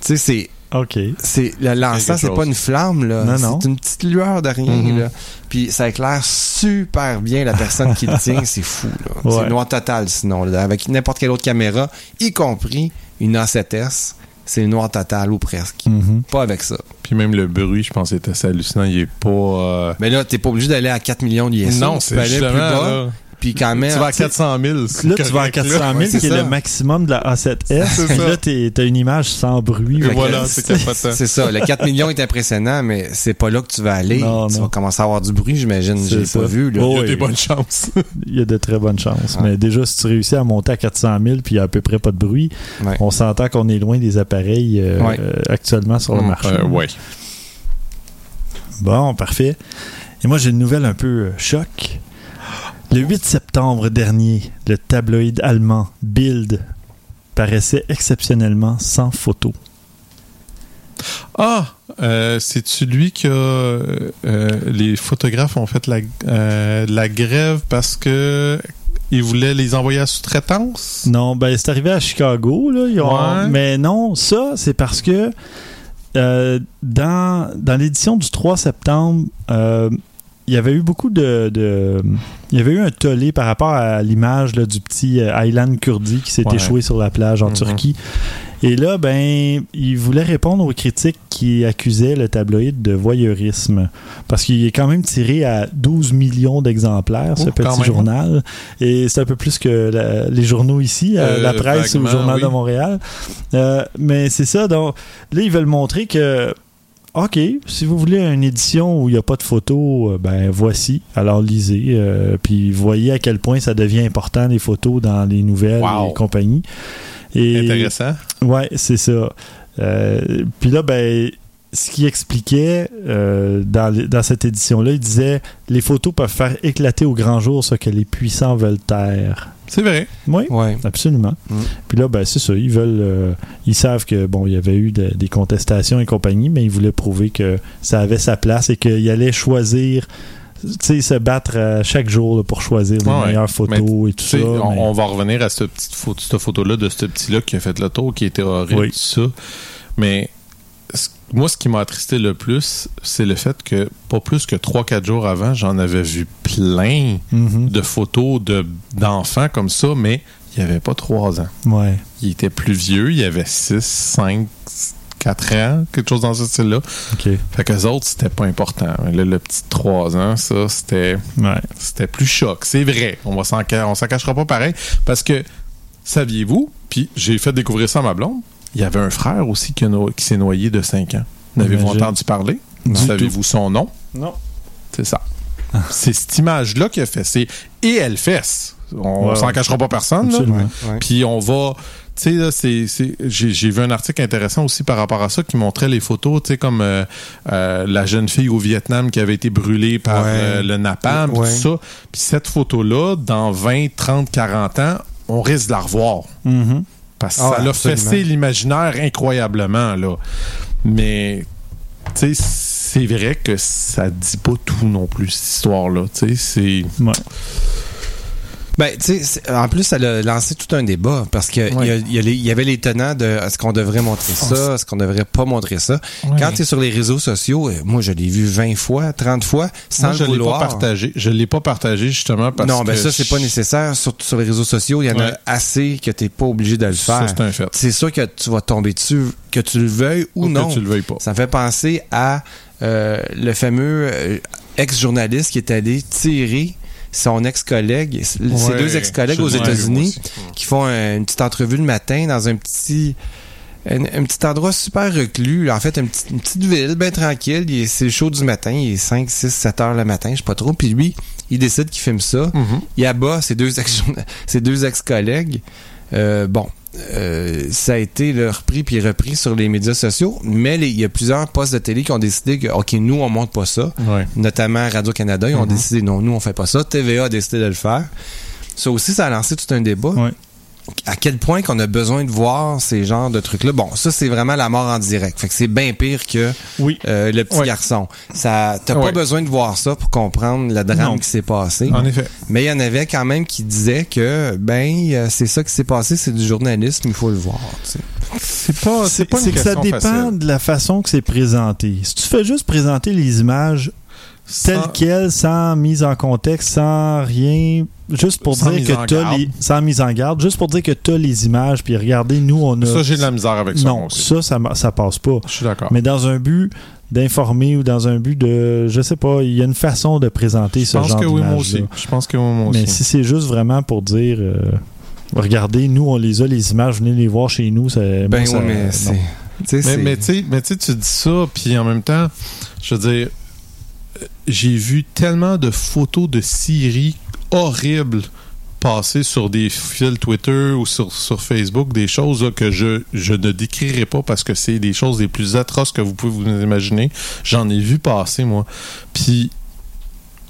Tu sais, c'est OK. c'est le- l'encens, c'est pas une flamme là, Non, non. c'est une petite lueur de rien Mhm. là. Puis ça éclaire super bien la personne qui le tient, c'est fou là. Ouais. C'est noir total sinon là. avec n'importe quelle autre caméra, y compris une A7S, c'est noir total ou presque. Mhm. Pas avec ça. Puis même le bruit, je pense, est assez hallucinant. Il est pas. euh, Mais là, t'es pas obligé d'aller à 4 millions d'ISO. Non, c'est plus bas. là. Puis quand même. Tu vas à 400 000. c'est Là, tu vas à correct, 400 000, Ouais, c'est qui est le maximum de la A7S. C'est Puis ça. là, t'es- t'as une image sans bruit. Et voilà, c'est ça. Le 4 millions est impressionnant, mais c'est pas là que tu vas aller. Non, tu non. vas commencer à avoir du bruit, j'imagine. J'ai pas vu, là. Oh, Il y a oui. des bonnes chances. Il y a de très bonnes chances. Mais déjà, si tu réussis à monter à 400 000 puis il y a à peu près pas de bruit, Ouais. on s'entend qu'on est loin des appareils euh, Ouais. euh, actuellement sur le Mm. marché. Euh, ouais. Bon, parfait. Et moi, j'ai une nouvelle un peu euh, choc. Le 8 septembre dernier, le tabloïd allemand Bild paraissait exceptionnellement sans photo. Ah, euh, c'est-tu lui que euh, les photographes ont fait la, euh, la grève parce que ils voulaient les envoyer à sous-traitance? Non, ben c'est arrivé à Chicago, là. ils ont- Ouais. Mais non, ça, c'est parce que dans, dans l'édition du 3 septembre, il y avait eu beaucoup de, de- Il y avait eu un tollé par rapport à l'image là, du petit euh, Aylan Kurdi qui s'est Ouais. échoué sur la plage en Mhm. Turquie. Et là, ben, il voulait répondre aux critiques qui accusaient le tabloïd de voyeurisme. Parce qu'il est quand même tiré à 12 millions d'exemplaires, ce Oh, petit journal. Et c'est un peu plus que la- les journaux ici, euh, Euh, la presse ou le Journal oui. de Montréal. Euh, mais c'est ça. Donc, là, ils veulent montrer que. OK, si vous voulez une édition où il n'y a pas de photos, euh, ben voici. Alors lisez, euh, puis voyez à quel point ça devient important les photos dans les nouvelles Wow. et compagnie. Et Intéressant. Ouais, c'est ça. Euh, Puis là, ben, ce qu'il expliquait euh, dans, cette édition-là, il disait les photos peuvent faire éclater au grand jour ce que les puissants veulent taire. C'est vrai. Oui, Ouais. absolument. Mm. Puis là, ben, c'est ça. Ils veulent. euh, ils savent que, bon, il y avait eu de- des contestations et compagnie, mais ils voulaient prouver que ça avait sa place et qu'ils allaient choisir. Tu sais, se battre euh, chaque jour là, pour choisir les Ouais, meilleures photos et tout ça. on, mais- on va revenir à cette petite photo, cette photo-là de ce petit-là qui a fait le tour, qui était horrible, Oui. tout ça. Mais moi, ce qui m'a attristé le plus, c'est le fait que pas plus que 3-4 jours avant, j'en avais vu plein Mhm. de photos de, d'enfants comme ça, mais il n'y avait pas 3 ans. Ouais. Il était plus vieux, il avait 6, 5, 4 ans, quelque chose dans ce style-là. Fait qu'eux autres, c'était pas important. Là, le petit 3 ans, ça, c'était Ouais. c'était plus choc. C'est vrai. On s'en cachera pas pareil. Parce que, saviez-vous, puis j'ai fait découvrir ça à ma blonde, il y avait un frère aussi qui, a no- qui s'est noyé de 5 ans. N'avez-vous entendu parler? Savez-vous son nom? Non. C'est ça. C'est cette image-là qui a fait. C'est et elle fesse. On s'en ouais. cachera pas personne. Puis on va. Tu sais, là, c'est, c'est- j'ai, vu un article intéressant aussi par rapport à ça qui montrait les photos, tu sais, comme euh, euh, la jeune fille au Vietnam qui avait été brûlée par Ouais. euh, le napalm, Ouais. tout ça. Puis cette photo-là, dans 20, 30, 40 ans, on risque de la revoir. Mhm. Parce que Ah, ça l'a fessé l'imaginaire incroyablement, là. Mais, tu sais, c'est vrai que ça dit pas tout non plus, cette histoire-là. Tu sais, c'est... Ouais. Ben, tu sais, en plus, ça a lancé tout un débat parce que il y avait les tenants de est-ce qu'on devrait montrer ça, est-ce qu'on devrait pas montrer ça. Quand tu es sur les réseaux sociaux, euh, moi, je l'ai vu 20 fois, 30 fois, sans Moi, je le l'ai pas partagé. Je l'ai pas partagé, justement, parce non, que... ben ça, c'est pas nécessaire. Surtout sur les réseaux sociaux, il y en Ouais. a assez que t'es pas obligé de le faire. c'est un fait. C'est sûr que tu vas tomber dessus, que tu le veuilles ou, Ou non. que tu le veuilles pas. Ça me fait penser à euh, le fameux euh, ex-journaliste qui est allé tirer son ex-collègue, ses deux ex-collègues aux États-Unis, qui font un- une petite entrevue le matin dans un petit un, un petit endroit super reclus. En fait, une petite, une petite ville, bien tranquille. Il est- C'est show du matin. Il est 5, 6, 7 heures le matin, je sais pas trop. Puis lui, il décide qu'il filme ça. Mhm. Il abat ses deux ex ses deux ex-collègues. Euh, bon, euh, ça a été là, repris puis repris sur les médias sociaux, mais il y a plusieurs postes de télé qui ont décidé que, OK, nous, on montre pas ça. Ouais. Notamment Radio-Canada, ils ont Mhm. décidé, non, nous, on fait pas ça. TVA a décidé de le faire. Ça aussi, ça a lancé tout un débat. Ouais. À quel point qu'on a besoin de voir ces genres de trucs-là. Bon, ça, c'est vraiment la mort en direct. Fait que c'est bien pire que Oui. euh, le petit Ouais. garçon. Ça, t'as Ouais. pas besoin de voir ça pour comprendre le drame Non. qui s'est passé. En effet. Mais il y en avait quand même qui disaient que, ben, euh, c'est ça qui s'est passé, c'est du journalisme, il faut le voir. C'est pas, C'est pas une c'est que ça dépend facile. de la façon que c'est présenté. Si tu fais juste présenter les images Sans- quelles, sans mise en contexte, sans rien, juste pour Sans dire que t'as garde. les, sans mise en garde, juste pour dire que t'as les images, puis regardez, nous on a. Ça, j'ai de la misère avec ça, non, aussi. ça, ça, ça passe pas. Je suis d'accord. Mais dans un but d'informer ou dans un but de, je sais pas, il y a une façon de présenter Je ce pense genre que oui, moi aussi. Je pense que oui, moi Mais aussi. si c'est juste vraiment pour dire, euh, regardez, nous on les a les images, venez les voir chez nous, ça, Ben moi, oui, ça- mais c'est. tu Mais, c'est- mais tu sais, mais tu tu dis ça, puis en même temps, je veux dire, j'ai vu tellement de photos de Siri horribles passer sur des fils Twitter ou sur, sur Facebook, des choses là, que je, je ne décrirai pas parce que c'est des choses les plus atroces que vous pouvez vous imaginer. J'en ai vu passer, moi. Puis,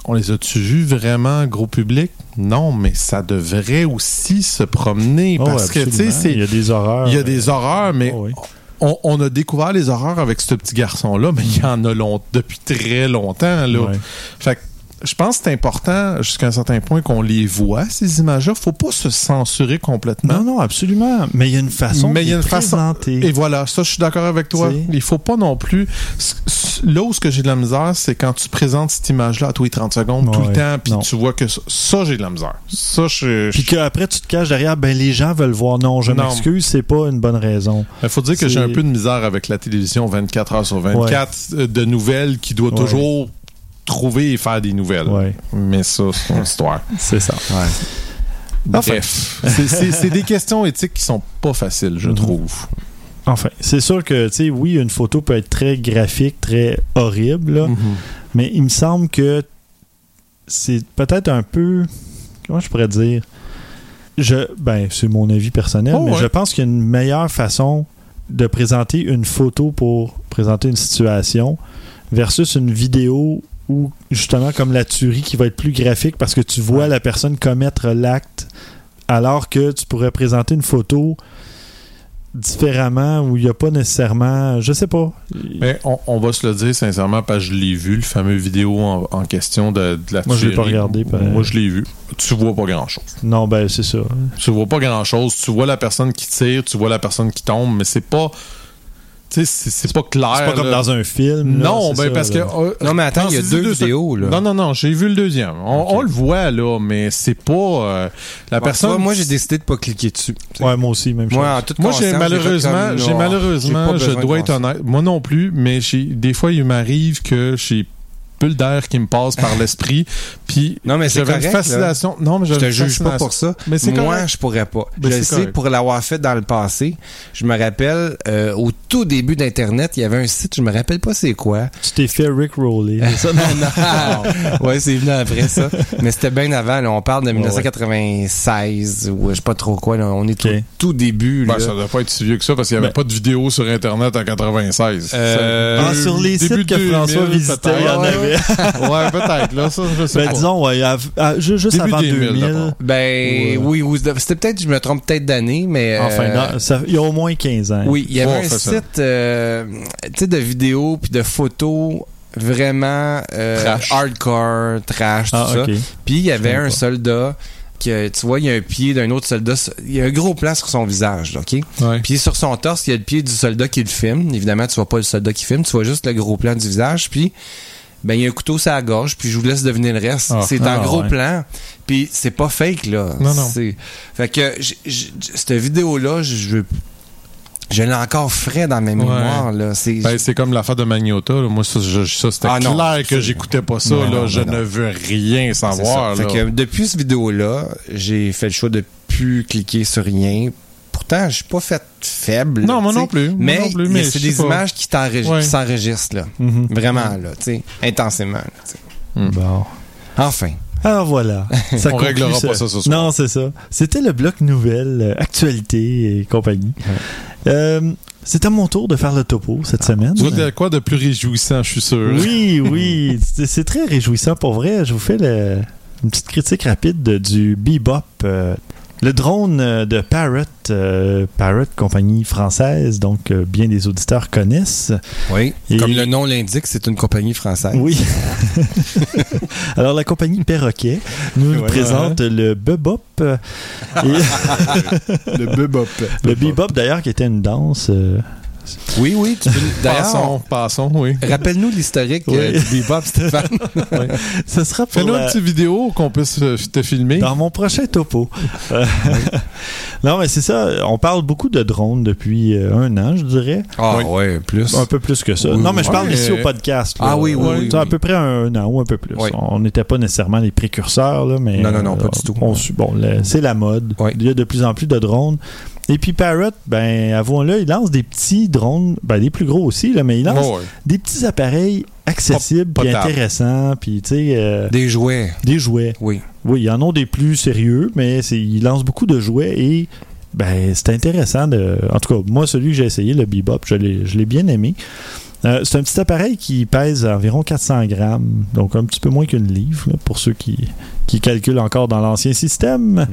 on les a-tu vus vraiment, gros public? Non, mais ça devrait aussi se promener Oh, parce que, tu sais, il y a des horreurs. il y a des horreurs, mais Oh, oui. On, on a découvert les horreurs avec ce petit garçon-là, mais il y en a long, depuis très longtemps. Là. Ouais. Fait que je pense que c'est important, jusqu'à un certain point, qu'on les voit, ces images-là. Faut pas se censurer complètement. Non, non, absolument. Mais il y a une façon Mais il y a façon-. Et voilà, ça, je suis d'accord avec toi. Il faut pas non plus. Là où ce que j'ai de la misère, c'est quand tu présentes cette image-là à tous les 30 secondes, tout le temps, puis tu vois que ça, ça, j'ai de la misère. Ça, je. Puis qu'après, tu te caches derrière, ben les gens veulent voir. Non, je m'excuse, c'est pas une bonne raison. Il faut dire que j'ai un peu de misère avec la télévision 24 heures sur 24 euh, de nouvelles qui doit Ouais. toujours trouver et faire des nouvelles. Ouais, Mais ça, c'est une histoire. c'est ça. Enfin. Bref, c'est- c'est des questions éthiques qui sont pas faciles, je Mhm. trouve. Enfin, c'est sûr que, tu sais, oui, une photo peut être très graphique, très horrible, là, Mhm. mais il me semble que c'est peut-être un peu. Comment je pourrais dire? Je, Ben, c'est mon avis personnel, Oh, mais ouais. je pense qu'il y a une meilleure façon de présenter une photo pour présenter une situation versus une vidéo où, justement, comme la tuerie qui va être plus graphique parce que tu vois la personne commettre l'acte alors que tu pourrais présenter une photo différemment où il n'y a pas nécessairement. Je sais pas. Mais on, on va se le dire sincèrement, parce que je l'ai vu, le fameux vidéo en, en question de, de la Moi, je l'ai pas regardé. Moi, je l'ai vu. Tu vois pas grand-chose. Non, ben, c'est ça. Tu vois pas grand-chose. Tu vois la personne qui tire, tu vois la personne qui tombe, mais c'est pas... Tu sais, c'est- pas clair. C'est pas comme là. dans un film. Non, ben ça, parce que. euh, Non, mais attends, il y a deux vidéos, là. Non, non, non, j'ai vu le deuxième. On, le voit, là, mais c'est pas. euh, la Bon, personne. moi, j'ai décidé de pas cliquer dessus. Ouais, moi aussi, même chose. Moi, Moi, j'ai malheureusement, j'ai malheureusement, je dois être honnête. Moi non plus, mais j'ai, des fois, il m'arrive que j'ai peu d'air qui me passe par l'esprit, puis Non, mais c'est j'avais une là. fascination. Non, mais Je te juge pas pour ça. Mais c'est Moi, correct. je pourrais pas. Ben, je sais correct. pour l'avoir fait dans le passé. Je me rappelle, euh, au tout début d'Internet, il y avait un site, je me rappelle pas c'est quoi. Tu t'es fait Rick Roller. c'est ça? non. ouais, c'est venu après ça. Mais c'était bien avant. là. On parle de 1996 ou je sais pas trop quoi. là. On est au tout début. Ben, là. ça doit pas être si vieux que ça parce qu'il y avait Ben- pas de vidéo sur Internet en 96. Euh, Ah, sur les Début sites que 2000, François visitait, il y en. Avait. ouais, peut-être, là, ça, je sais Ben, pas. disons, ouais, à- ju- juste Début avant 2000, 2000. d'abord. Ben Ouais. oui, oui, c'était peut-être, je me trompe peut-être d'année, mais Enfin, euh, non, ça- il y a au moins 15 ans. oui, il y avait Ouais, un site, euh, tu sais, de vidéos puis de photos vraiment euh, Trash. hardcore, trash, tout Ah, ça. Puis il y avait un pas. soldat que tu vois, il y a un pied d'un autre soldat, il y a un gros plan sur son visage, là, ok? Ouais. Puis sur son torse, il y a le pied du soldat qui le filme. Évidemment, tu vois pas le soldat qui filme, tu vois juste le gros plan du visage. Puis ben il y a un couteau sur la gorge. Puis je vous laisse deviner le reste. Ah. c'est un Ah, gros ouais. plan. Puis c'est pas fake là. Non, non. C'est fait que j- j- cette vidéo là, je je l'ai encore frais dans ma mémoire là. C'est Ben, c'est comme l'affaire de Magnota. là. Moi, ça, je- ça, c'était Ah, non, clair que j'écoutais pas ça. Non, là. non, je ne veux rien savoir. Fait que depuis cette vidéo là, j'ai fait le choix de plus cliquer sur rien. Pourtant, je suis pas fait faible. Non, moi non plus. Mais, non plus, mais mais c'est des pas. images qui Ouais. s'enregistrent là. Mhm. Vraiment, là, tu sais, intensément. là, sais. Bon. Enfin. Alors voilà. Ça On réglera pas ça ce soir. Non, c'est ça. C'était le bloc nouvelles, euh, actualité et compagnie. Euh, c'est à mon tour de faire le topo cette semaine. Tu vois de quoi de plus réjouissant, je suis sûr? Oui, oui. C'est c'est très réjouissant pour vrai. Je vous fais le- une petite critique rapide de- du Bebop. euh, le drone euh, de Parrot, euh, Parrot, compagnie française, donc euh, bien des auditeurs connaissent. Oui. Et- Comme le nom l'indique, c'est une compagnie française. Oui. Alors, la compagnie Perroquet nous présente le Bebop. et- Le bebop. le Bebop, d'ailleurs, qui était une danse. euh, Oui, oui. Tu peux... D'ailleurs, Passons, passons, oui. rappelle-nous l'historique Oui. euh, du bebop, Stéphane. Ce sera pour Fais-nous la- une petite vidéo qu'on puisse euh, te filmer. dans mon prochain topo. Euh, non, mais c'est ça. On parle beaucoup de drones depuis euh, un an, je dirais. Ah Oui. ouais, plus. Un peu plus que ça. Oui, non, mais oui. je parle Ouais, ici euh, au podcast. là. Ah oui, oui, Euh, oui, À oui. peu près un an ou un peu plus. Oui. On n'était pas nécessairement les précurseurs, là, mais. Non, non, non, euh, pas du tout. on bon, le- c'est la mode. Oui. Il y a de plus en plus de drones. Et puis Parrot, ben, avouons-le, il lance des petits drones, ben, des plus gros aussi, là, mais il lance Oh, des petits appareils accessibles puis intéressants, puis tu sais, euh, Des jouets. des jouets. Oui. Oui, il y en a des plus sérieux, mais il lance beaucoup de jouets et ben, c'est intéressant. De, en tout cas, moi, celui que j'ai essayé, le Bebop, je l'ai, bien aimé. Euh, c'est un petit appareil qui pèse environ 400 grammes, donc un petit peu moins qu'une livre, là, pour ceux qui, qui calculent encore dans l'ancien système.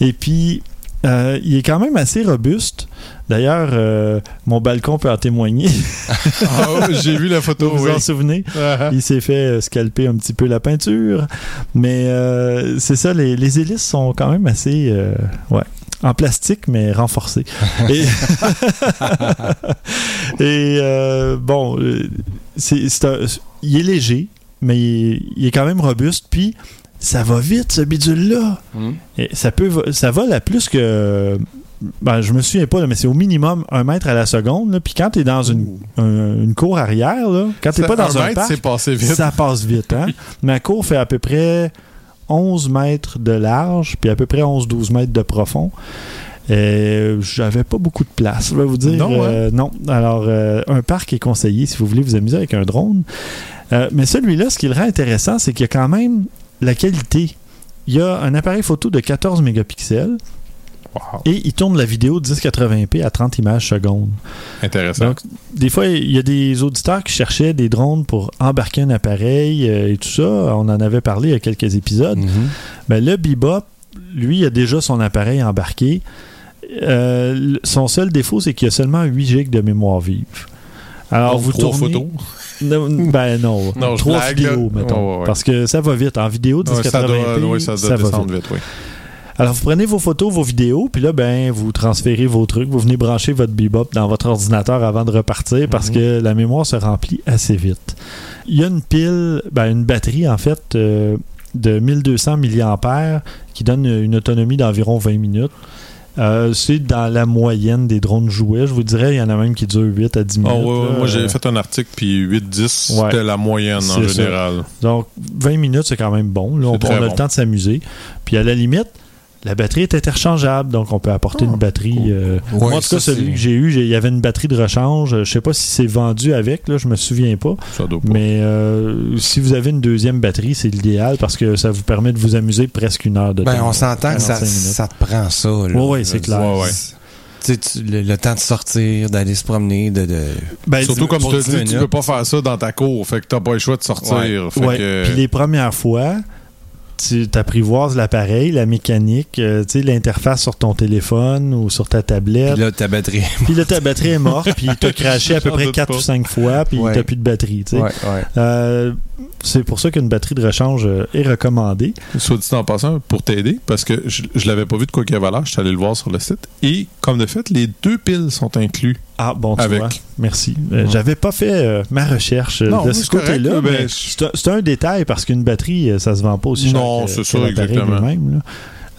Et puis, euh, il est quand même assez robuste. D'ailleurs, euh, mon balcon peut en témoigner. Ouais, J'ai vu la photo, vous vous oui. en souvenez? Ah, Il s'est fait euh, scalper un petit peu la peinture. Mais euh, c'est ça, les, les hélices sont quand même assez. euh, ouais. En plastique, mais renforcées. Et, Et, bon, c'est, il est léger, mais il est, il est quand même robuste. Puis ça va vite, ce bidule-là. Et ça, peut, ça vole à plus que. Ben, je me souviens pas, là, mais c'est au minimum un mètre à la seconde. là. Puis quand tu es dans une, un- une cour arrière, là, quand tu pas dans un, mètre, parc, c'est passé vite. ça passe vite. Hein? Ma cour fait à peu près 11 mètres de large, puis à peu près 11-12 mètres de profond. Euh, J'avais pas beaucoup de place, je vais vous dire. Non, hein? Euh, non. Alors, euh, un parc est conseillé si vous voulez vous amuser avec un drone. Euh, mais celui-là, ce qui le rend intéressant, c'est qu'il y a quand même la qualité. Il y a un appareil photo de 14 mégapixels Wow. et il tourne la vidéo 1080p à 30 images seconde. Intéressant. Donc, des fois, il y a des auditeurs qui cherchaient des drones pour embarquer un appareil euh, et tout ça. On en avait parlé il y a quelques épisodes. Mhm. Ben, le Bebop, lui, il a déjà son appareil embarqué. Euh, son seul défaut, c'est qu'il a seulement 8 GB de mémoire vive. Alors, vous trois tournez... photos. Non, ben non, Non, trois blague, vidéos, là. mettons. Ouais. Parce que ça va vite. En vidéo, 1080p, Ouais, ça doit, ouais, ça doit ça va vite. vite, oui. Alors, vous prenez vos photos, vos vidéos, puis là, ben, vous transférez vos trucs, vous venez brancher votre Bebop dans votre ordinateur avant de repartir parce Mhm. que la mémoire se remplit assez vite. Il y a une pile, ben, une batterie, en fait, euh, de 1200 mAh qui donne une autonomie d'environ 20 minutes. Euh, c'est dans la moyenne des drones jouets. Je vous dirais, il y en a même qui durent 8 à 10 minutes. Ah ouais, ouais, là. moi, j'ai fait un article, puis 8-10, Ouais. c'était la moyenne en ça. général. Donc, 20 minutes, c'est quand même bon. Là, on, on a bon. le temps de s'amuser. Puis, à la limite, la batterie est interchangeable. Donc, on peut apporter une batterie. cool. euh, moi, en tout cas, celui que j'ai eu, il y avait une batterie de rechange. Je sais pas si c'est vendu avec. Là, je me souviens pas. Ça doit pas. Mais euh, si vous avez une deuxième batterie, c'est l'idéal parce que ça vous permet de vous amuser presque une heure de Ben, temps. on s'entend que ça, 45 minutes. ça te prend ça. Là. Ouais, c'est Je clair. dire, Ouais, ouais. Tu le, le temps de sortir, d'aller se promener, de. de... Ben, Surtout comme 10 te dis, tu peux pas faire ça dans ta cour, fait que t'as pas le choix de sortir. Ouais. Fait Ouais. que- Puis les premières fois, tu apprivoises l'appareil, la mécanique, euh, tu sais, l'interface sur ton téléphone ou sur ta tablette. Puis là, ta batterie. Puis là, ta batterie est morte, puis t'as craché à peu près doute 4 pas. ou 5 fois, puis Ouais. t'as plus de batterie, tu sais. Ouais, ouais. Euh, c'est pour ça qu'une batterie de rechange euh, est recommandée. Soit dit en passant, pour t'aider, parce que je, je l'avais pas vu de quoi qu'il y avait l'air, je suis allé le voir sur le site. Et, comme de fait, les deux piles sont inclus. Ah, bon, tu Avec. vois. Merci. Euh. J'avais pas fait euh, ma recherche euh, Non, de ce côté-là, ben, c'est un- détail parce qu'une batterie, euh, ça se vend pas aussi cher Non, c'est ça, exactement.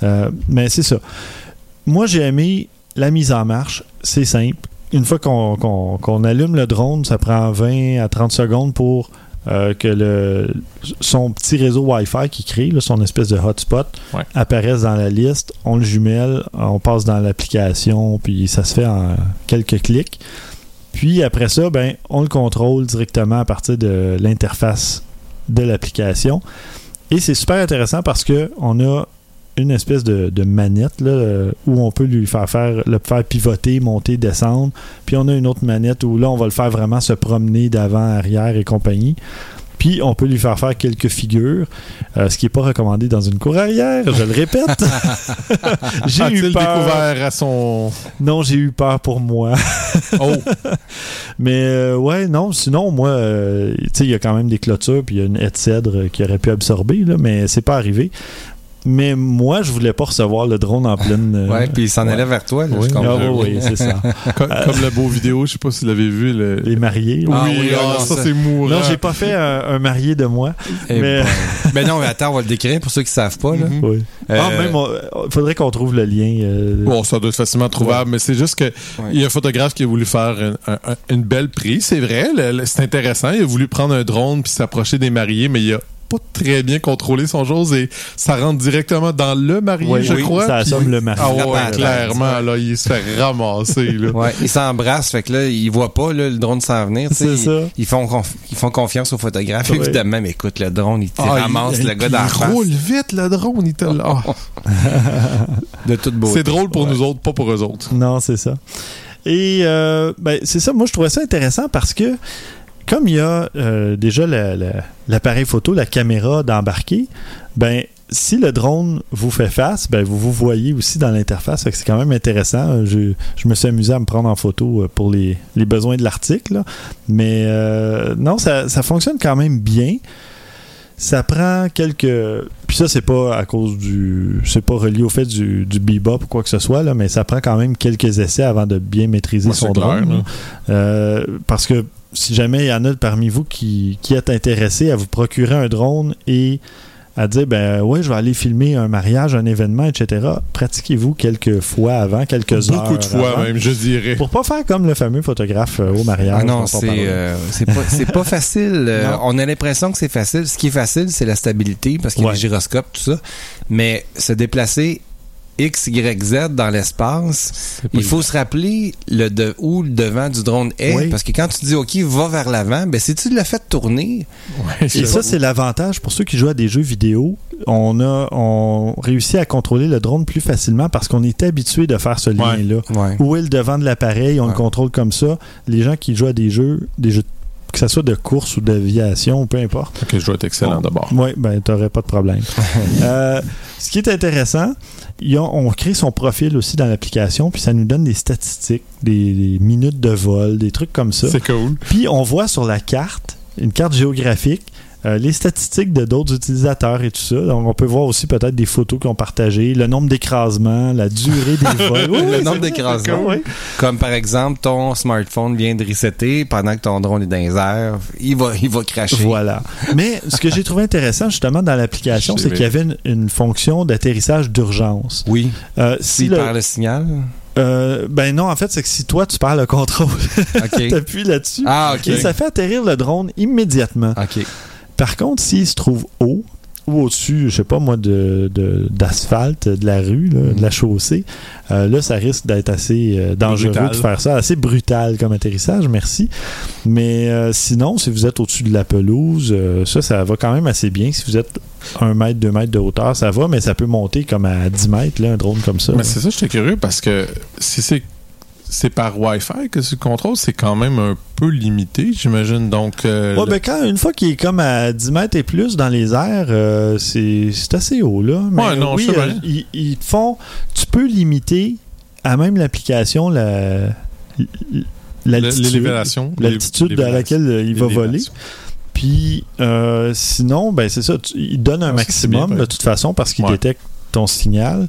Euh, mais c'est ça. Moi, j'ai aimé la mise en marche. C'est simple. Une fois qu'on allume le drone, ça prend 20 à 30 secondes pour euh, que le, son petit réseau Wi-Fi qui crée, là, son espèce de hotspot, Ouais. apparaisse dans la liste. On le jumelle, on passe dans l'application, puis ça se fait en quelques clics. Puis après ça, ben, on le contrôle directement à partir de l'interface de l'application. Et c'est super intéressant parce que on a une espèce de, de manette là, euh, où on peut lui faire faire le faire pivoter, monter, descendre. Puis on a une autre manette où là on va le faire vraiment se promener d'avant, arrière et compagnie. Puis on peut lui faire faire quelques figures, euh, ce qui n'est pas recommandé dans une cour arrière, je le répète. j'ai eu peur. découvert à son. Non, j'ai eu peur pour moi. Oh! Mais euh, ouais, non, sinon, moi, euh, tu sais, il y a quand même des clôtures, puis il y a une haie de cèdre qui aurait pu absorber, là, mais c'est pas arrivé. Mais moi, je voulais pas recevoir le drone en pleine. euh, Ouais, puis il s'en allait vers toi. Là, Oui. je Ah comprends. oui, oui, c'est ça. comme, comme la beau vidéo, je sais pas si vous l'avez vu. Le... Les mariés. Ah oui, oui, ah, ah, ça, c'est mourant. Non, j'ai pas fait un, un marié de moi. Eh Mais- ben. ben non, mais attends, on va le décrire pour ceux qui savent pas. Là. Oui. Euh, Ah, même, on- faudrait qu'on trouve le lien. euh, Bon, ça doit être facilement trouvable, mais c'est juste que Ouais. il y a un photographe qui a voulu faire un- un- un- une belle prise, c'est vrai, le- le- c'est intéressant. Il a voulu prendre un drone puis s'approcher des mariés, mais il a pas très bien contrôlé son chose et ça rentre directement dans le marié, Oui, je oui, crois. ça puis- assomme le marié. Ah ouais, clairement, là, il se fait ramasser, là. Ouais, ils s'embrassent, fait que là, ils voient pas là, le drone s'en venir. tu sais. C'est ça. Ils, font conf- ils font confiance au photographe, Ouais. évidemment, mais écoute, le drone, il te Ah, ramasse il- le gars il dans la face. roule vite, le drone, il te l'a- Ah, De toute beauté. C'est drôle pour Ouais. nous autres, pas pour eux autres. Non, c'est ça. Et euh, ben, c'est ça, moi je trouvais ça intéressant parce que comme il y a euh, déjà la- la- l'appareil photo, la caméra d'embarquer, ben si le drone vous fait face, ben vous vous voyez aussi dans l'interface. C'est quand même intéressant. Je, je me suis amusé à me prendre en photo euh, pour les, les besoins de l'article. là. Mais euh, non, ça, ça fonctionne quand même bien. Ça prend quelques. Puis ça, c'est pas à cause du. C'est pas relié au fait du, du bebop ou quoi que ce soit, là, mais ça prend quand même quelques essais avant de bien maîtriser son clair, drone. Euh, parce que si jamais il y en a parmi vous qui, qui êtes intéressé à vous procurer un drone et à dire ben ouais je vais aller filmer un mariage, un événement, etc. Pratiquez-vous quelques fois avant, quelques heures. Beaucoup de fois, avant, même, je dirais. Pour pas faire comme le fameux photographe euh, au mariage. Ah non, c'est euh, c'est pas c'est pas facile. Euh, on a l'impression que c'est facile. Ce qui est facile, c'est la stabilité parce qu'il y a Ouais. les gyroscopes, tout ça. Mais se déplacer X, Y, Z dans l'espace, il faut se rappeler le de, où le devant du drone est. Oui. Parce que quand tu dis OK, va vers l'avant, ben si tu l'as fait tourner, Ouais, Et ça, c'est l'avantage pour ceux qui jouent à des jeux vidéo. On a on réussit à contrôler le drone plus facilement parce qu'on est habitué de faire ce lien-là. ouais. Où est le devant de l'appareil, on le contrôle comme ça. Les gens qui jouent à des jeux, des jeux que ce soit de course ou d'aviation, peu importe. Ok, je dois être excellent d'abord. Oui, ben t'aurais pas de problème. Euh, ce qui est intéressant, a- on crée son profil aussi dans l'application, puis ça nous donne des statistiques, des, des minutes de vol, des trucs comme ça. C'est cool. Puis on voit sur la carte, une carte géographique, euh, les statistiques de d'autres utilisateurs et tout ça. Donc on peut voir aussi peut-être des photos qu'ils ont partagées, le nombre d'écrasements, la durée des vols. Oui, Le nombre d'écrasements. oui. Comme par exemple, ton smartphone vient de resetter pendant que ton drone est dans les airs, il va, il va cracher. Voilà. Mais ce que j'ai trouvé intéressant justement dans l'application, C'est qu'il y avait une, une fonction d'atterrissage d'urgence. Oui. Euh, si le- perd le signal? euh, ben non, en fait, c'est que si toi tu perds le contrôle, OK. t'appuies là-dessus ah, et ça fait atterrir le drone immédiatement. OK. Par contre, s'il se trouve haut ou au-dessus, je sais pas moi, de, d'asphalte, de, la rue, là, de la chaussée, euh, là, ça risque d'être assez euh, dangereux Brutal. de faire ça, assez brutal comme atterrissage, merci. Mais euh, sinon, si vous êtes au-dessus de la pelouse, ça, ça va quand même assez bien. Si vous êtes un mètre, deux mètres de hauteur, ça va, mais ça peut monter comme à 10 mètres, là, un drone comme ça. Mais c'est ça, j'étais curieux parce que si c'est c'est par Wi-Fi que tu contrôles, c'est quand même un peu limité, j'imagine. Donc, euh, Ouais, le- ben quand, une fois qu'il est comme à 10 mètres et plus dans les airs, euh, c'est assez haut, là. Mais Ouais, non, oui, euh, ils, font... Tu peux limiter à même l'application la l'altitude, à laquelle il va voler. Puis euh, sinon, ben c'est ça, tu- il donne un Ah, bien, maximum de toute façon parce qu'il Ouais. détecte ton signal.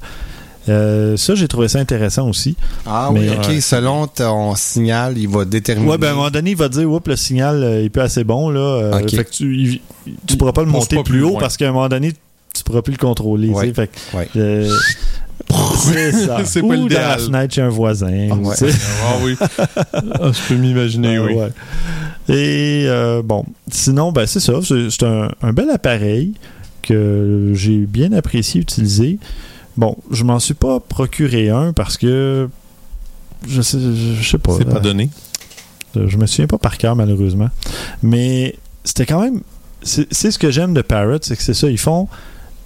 Euh, ça, j'ai trouvé ça intéressant aussi. Ah Mais, oui, OK. ouais. Selon ton signal, il va déterminer. Ouais, ben à un moment donné, il va te dire, oups, le signal euh, il peut assez bon, là. euh, Ok. Fait que tu, il- tu pourras pas le monter pas plus plus haut loin. parce qu'à un moment donné, tu pourras plus le contrôler. Ouais. Fait que, Ouais. euh, c'est ça. C'est pas Ou dans la fenêtre chez un voisin. ouais. sais. Ah oui. Ah, je peux m'imaginer, Ah, oui. ouais. Et euh, bon, sinon, ben c'est ça. C'est c'est un, un bel appareil que j'ai bien apprécié utiliser. Bon, je m'en suis pas procuré un parce que je sais, je sais pas. C'est pas euh, donné. je me souviens pas par cœur, malheureusement. Mais c'était quand même. C'est c'est ce que j'aime de Parrot, c'est que c'est ça. Ils font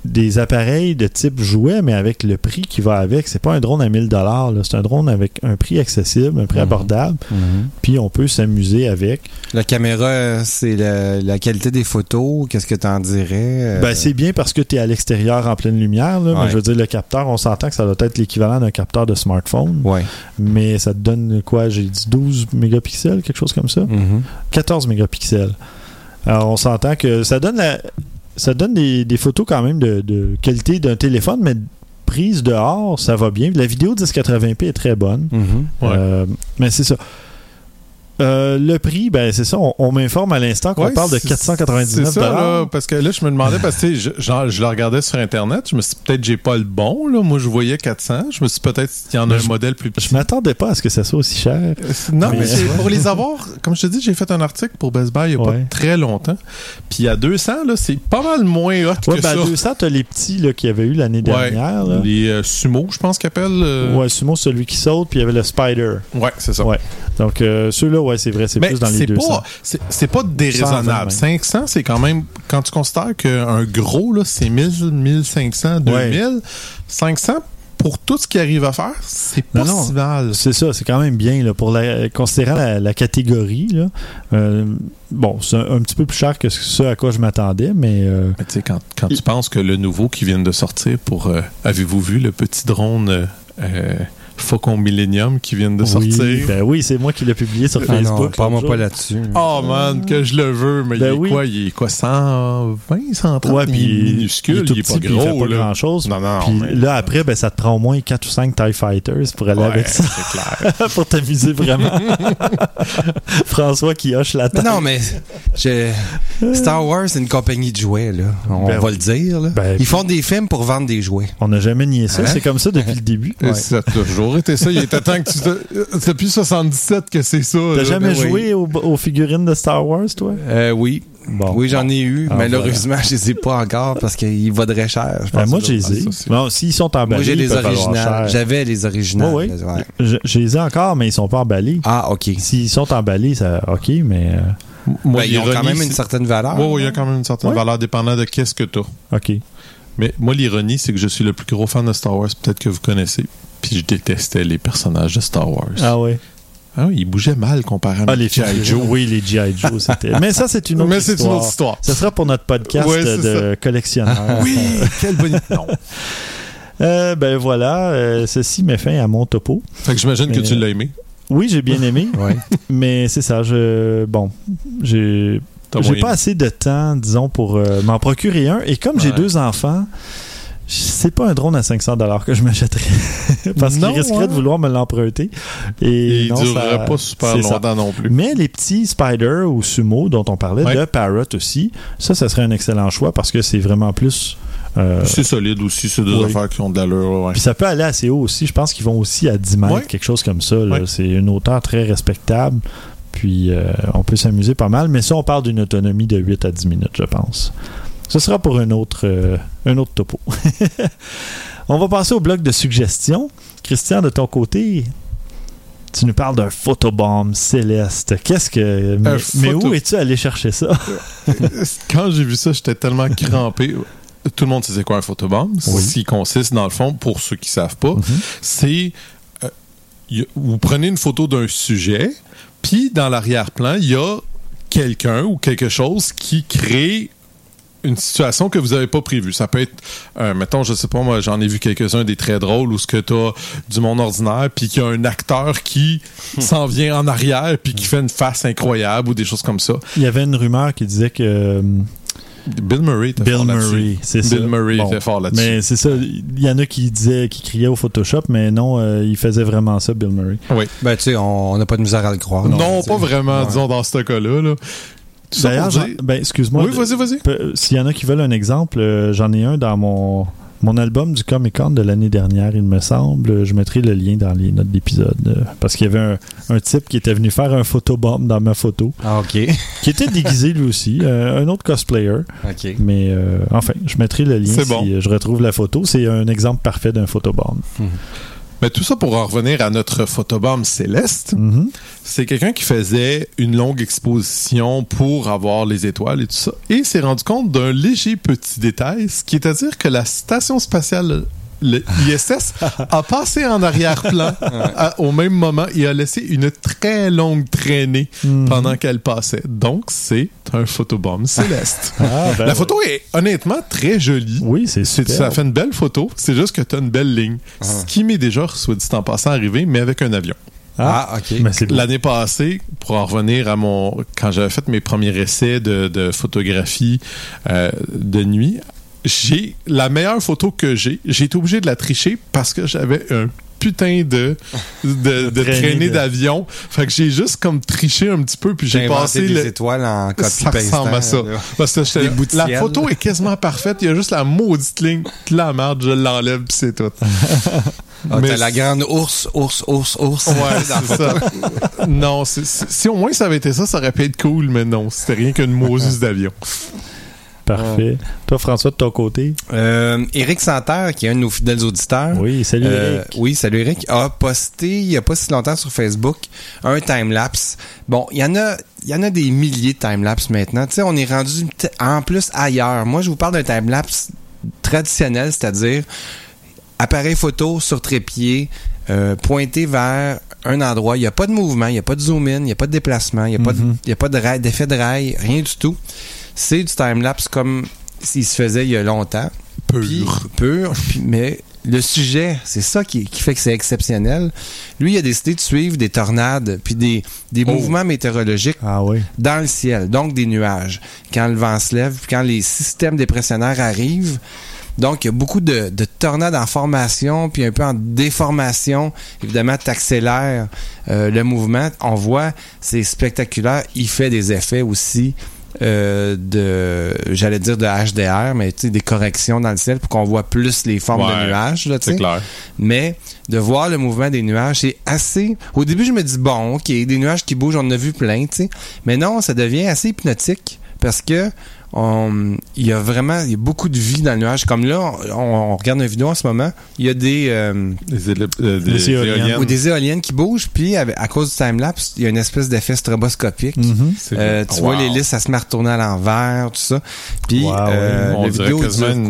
des appareils de type jouet, mais avec le prix qui va avec. C'est pas un drone à 1000 dollars. C'est un drone avec un prix accessible, un prix Mhm. abordable. Mhm. Puis on peut s'amuser avec. La caméra, c'est la, la qualité des photos. Qu'est-ce que tu en dirais? euh? Ben, c'est bien parce que tu es à l'extérieur en pleine lumière. là, Ouais. Mais je veux dire, le capteur, on s'entend que ça doit être l'équivalent d'un capteur de smartphone. Ouais. Mais ça te donne quoi? J'ai dit 12 mégapixels, quelque chose comme ça? Mhm. 14 mégapixels. Alors, on s'entend que ça donne la. Ça donne des, des photos quand même de, de qualité d'un téléphone, mais prise dehors, ça va bien. La vidéo 1080p est très bonne. Mhm. Ouais. Euh, mais c'est ça. Euh, le prix, ben c'est ça, on, on m'informe à l'instant qu'on Ouais, parle de c'est- 499 C'est ça, là, parce que là, je me demandais, parce que je, genre, je le regardais sur Internet, je me suis dit, peut-être j'ai pas le bon, là. Moi, je voyais 400. Je me suis dit, peut-être qu'il y en a Je- un modèle plus petit. Je m'attendais pas à ce que ça soit aussi cher. Euh, Non, Mais- pour les avoir. Comme je te dis, j'ai fait un article pour Best Buy il y a Ouais. pas très longtemps. Puis à 200, là, c'est pas mal moins hot Ouais, que ben à ça. 200, t'as les petits là, qu'il y avait eu l'année dernière. là. Les euh, sumo, je pense qu'ils appellent. euh, Ouais, Sumo, celui qui saute, puis il y avait le Spider. ouais, c'est ça. Ouais. Donc, euh, ceux-là, ouais, c'est vrai, c'est plus dans les c'est 200. pas, c'est, pas 120 déraisonnable. même. 500, c'est quand même, quand tu considères qu'un gros, là, c'est 1000, 1500, 2000, 500, pour tout ce qu'il arrive à faire, c'est pas Non, non. si mal. C'est ça, c'est quand même bien là, pour la, considérant la, la catégorie. Là, Euh, bon, c'est un, un petit peu plus cher que ce à quoi je m'attendais, mais euh, Mais tu sais, quand, quand tu penses que le nouveau qui vient de sortir pour, euh, avez-vous vu le petit drone euh, euh, Faucon Millennium qui vient de oui, sortir? ben oui, c'est moi qui l'ai publié sur Ah non, Facebook. parle-moi pas là-dessus. Oh man, que je le veux, mais Ben il est oui. quoi? Il est quoi? 120, 130? Ouais, il puis est minuscule, il est, tout il est pas petit, puis il fait gros. pas là. grand chose. Non, non, Puis mais- là, après, ben, ça te prend au moins 4 ou 5 TIE Fighters pour aller Ouais, avec ça, c'est clair. pour t'amuser vraiment. François qui hoche la Mais tête. non, mais je- Star Wars, c'est une compagnie de jouets, là. On Ben va le dire, là. Ben, Ils font des films pour vendre des jouets. On n'a jamais nié ça. Hein? C'est comme ça depuis le début. Ouais. Ça a toujours été ça. Il était temps que tu te... C'est depuis 77 que c'est ça. T'as jamais ben oui. joué aux, aux figurines de Star Wars, toi? Euh, oui. Bon. Oui, j'en ai eu. Ah, Malheureusement, je les ai pas encore parce qu'ils vaudraient cher. je Ben, pense. moi, je les ai. Bon, s'ils sont emballés, Moi, j'ai les originales. J'avais les originales. Ouais. Je, je les ai encore, mais ils sont pas emballés. Ah, OK. S'ils sont emballés, ça, ok, mais euh, Moi, Ben, ils ont quand même une certaine valeur. Ouais, ouais, il y a quand même une certaine Ouais. valeur dépendant de qu'est-ce que t'as. ok. Mais moi, l'ironie, c'est que je suis le plus gros fan de Star Wars, peut-être que vous connaissez. Puis je détestais les personnages de Star Wars. Ah ouais. Ah oui, ils bougeaient mal comparé à Ah les G.I. Joe. Oui, les G.I. Joe, c'était. Mais ça, c'est une autre Mais c'est une histoire. autre histoire. Ce sera pour notre podcast Ouais, de collectionneur. Oui, quelle bonne. Non. Euh, ben voilà, euh, ceci met fin à mon topo. Fait que j'imagine que tu l'as aimé. Oui, j'ai bien aimé, Ouais. mais c'est ça. Je bon, j'ai j'ai pas assez de temps, disons, pour euh, m'en procurer un. Et comme j'ai deux enfants, c'est pas un drone à 500 dollars que je m'achèterais parce qu'il risquerait ouais. de vouloir me l'emprunter. Et Et il non, durerait ça- pas super ça. longtemps non plus. Mais les petits Spider ou Sumo dont on parlait, Ouais. de Parrot aussi, ça, ça serait un excellent choix parce que c'est vraiment plus. euh, C'est solide aussi, c'est deux oui. affaires qui ont de l'allure. Ouais. Puis ça peut aller assez haut aussi. Je pense qu'ils vont aussi à 10 mètres, Ouais. quelque chose comme ça. C'est une hauteur très respectable. Puis euh, on peut s'amuser pas mal. Mais ça, on parle d'une autonomie de 8 à 10 minutes, je pense. Ce sera pour un autre, euh, un autre topo. on va passer au bloc de suggestions. Christian, de ton côté, tu nous parles d'un photobomb céleste. Qu'est-ce que. Mais, où es-tu allé chercher ça? Quand j'ai vu ça, j'étais tellement crampé. Tout le monde sait c'est quoi un photobomb. Oui. Ce qui consiste, dans le fond, pour ceux qui savent pas, Mhm. c'est euh, vous prenez une photo d'un sujet, puis dans l'arrière-plan, il y a quelqu'un ou quelque chose qui crée une situation que vous n'avez pas prévue. Ça peut être, euh, mettons, je sais pas, moi, j'en ai vu quelques-uns des très drôles où ce que tu as du monde ordinaire, puis qu'il y a un acteur qui s'en vient en arrière, puis qui fait une face incroyable ou des choses comme ça. Il y avait une rumeur qui disait que. euh, Bill Murray était Bill fort là-dessus. Murray, c'est ça. Bill Murray Bon. était fort là-dessus. Mais c'est ça, il y en a qui disaient, qui criaient au Photoshop, mais non, euh, il faisait vraiment ça, Bill Murray. Ben, tu sais, on n'a pas de misère à le croire. Non, tu pas vraiment, Ouais. disons, dans ce cas-là. Là. D'ailleurs, ben, excuse-moi. Oui, vas-y, vas-y. S'il y en a qui veulent un exemple, euh, j'en ai un dans mon, mon album du Comic Con de l'année dernière, il me semble. Je mettrai le lien dans les notes d'épisode. euh, parce qu'il y avait un, un type qui était venu faire un photobomb dans ma photo, Ah, OK. qui était déguisé lui aussi, euh, un autre cosplayer. OK. Mais euh, enfin, je mettrai le lien C'est si bon. je retrouve la photo. C'est un exemple parfait d'un photobomb. Mais tout ça pour en revenir à notre photobombe céleste, Mhm. c'est quelqu'un qui faisait une longue exposition pour avoir les étoiles et tout ça, et s'est rendu compte d'un léger petit détail, ce qui est à dire que la station spatiale, le ISS, a passé en arrière-plan au même moment et a laissé une très longue traînée Mhm. pendant qu'elle passait. Donc, c'est un photobombe céleste. Ah, ben la ouais. photo est honnêtement très jolie. Oui, c'est C'est- super. ça fait une belle photo, c'est juste que tu as une belle ligne. Ce qui m'est déjà, soit dit en passant, arrivé, mais avec un avion. Ah, ok. Mais c'est beau. L'année passée, pour en revenir à mon. Quand j'avais fait mes premiers essais de, de photographie euh, de nuit, j'ai la meilleure photo que j'ai. J'ai été obligé de la tricher parce que j'avais un putain de, de, de traînée d'avion. Fait que j'ai juste comme triché un petit peu, puis j'ai passé des le. étoiles en copie Ça ressemble à ça. Parce que la photo est quasiment parfaite. Il y a juste la maudite ligne de la merde. Je l'enlève, puis c'est tout. Ah, Mais t'as la grande ours, ours, ours, ours. Ouais, c'est ça. non, si au moins ça avait été ça, ça aurait pu être cool, mais non, c'était rien qu'une Moses d'avion. Parfait. Toi, François, de ton côté? Euh, Éric Santerre, qui est un de nos fidèles auditeurs. Oui, salut Euh, Eric. oui, salut Eric. A posté il y a pas si longtemps sur Facebook un time-lapse. Bon, il y en a il y en a des milliers de time-lapse maintenant. Tu sais, on est rendu en plus ailleurs. Moi, je vous parle d'un time-lapse traditionnel, c'est-à-dire appareil photo sur trépied, euh, pointé vers un endroit. Il n'y a pas de mouvement, il n'y a pas de zoom-in, il n'y a pas de déplacement, il n'y a, pas de- Mhm. il y a pas de rail- d'effet de rail, rien du tout. C'est du time-lapse comme s'il se faisait il y a longtemps. Puis- pur. puis- mais le sujet, c'est ça qui, qui fait que c'est exceptionnel. Lui, il a décidé de suivre des tornades puis des, des Oh. mouvements météorologiques Ah oui. dans le ciel, donc des nuages. Quand le vent se lève, puis quand les systèmes dépressionnaires arrivent, donc il y a beaucoup de, de tornades en formation, puis un peu en déformation. Évidemment, tu accélères le mouvement. On voit, c'est spectaculaire. Il fait des effets aussi euh, de, j'allais dire de HDR, mais tu sais, des corrections dans le ciel pour qu'on voit plus les formes Ouais, de nuages. Là, tu C'est clair. Mais de voir le mouvement des nuages, c'est assez. Au début, je me dis bon, ok, des nuages qui bougent, on en a vu plein, tu sais. Mais non, ça devient assez hypnotique parce que il y a vraiment, il y a beaucoup de vie dans le nuage. Comme là, on, on regarde une vidéo en ce moment, il y a des euh, Des, euh, des Des éoliennes. ou des éoliennes qui bougent, puis avec- à cause du time lapse, il y a une espèce d'effet stroboscopique. Mhm. C'est Euh, tu Wow. vois l'hélice, ça se met à retourner à l'envers, tout ça. Puis Wow, euh, On la dirait vidéo quasiment dure une-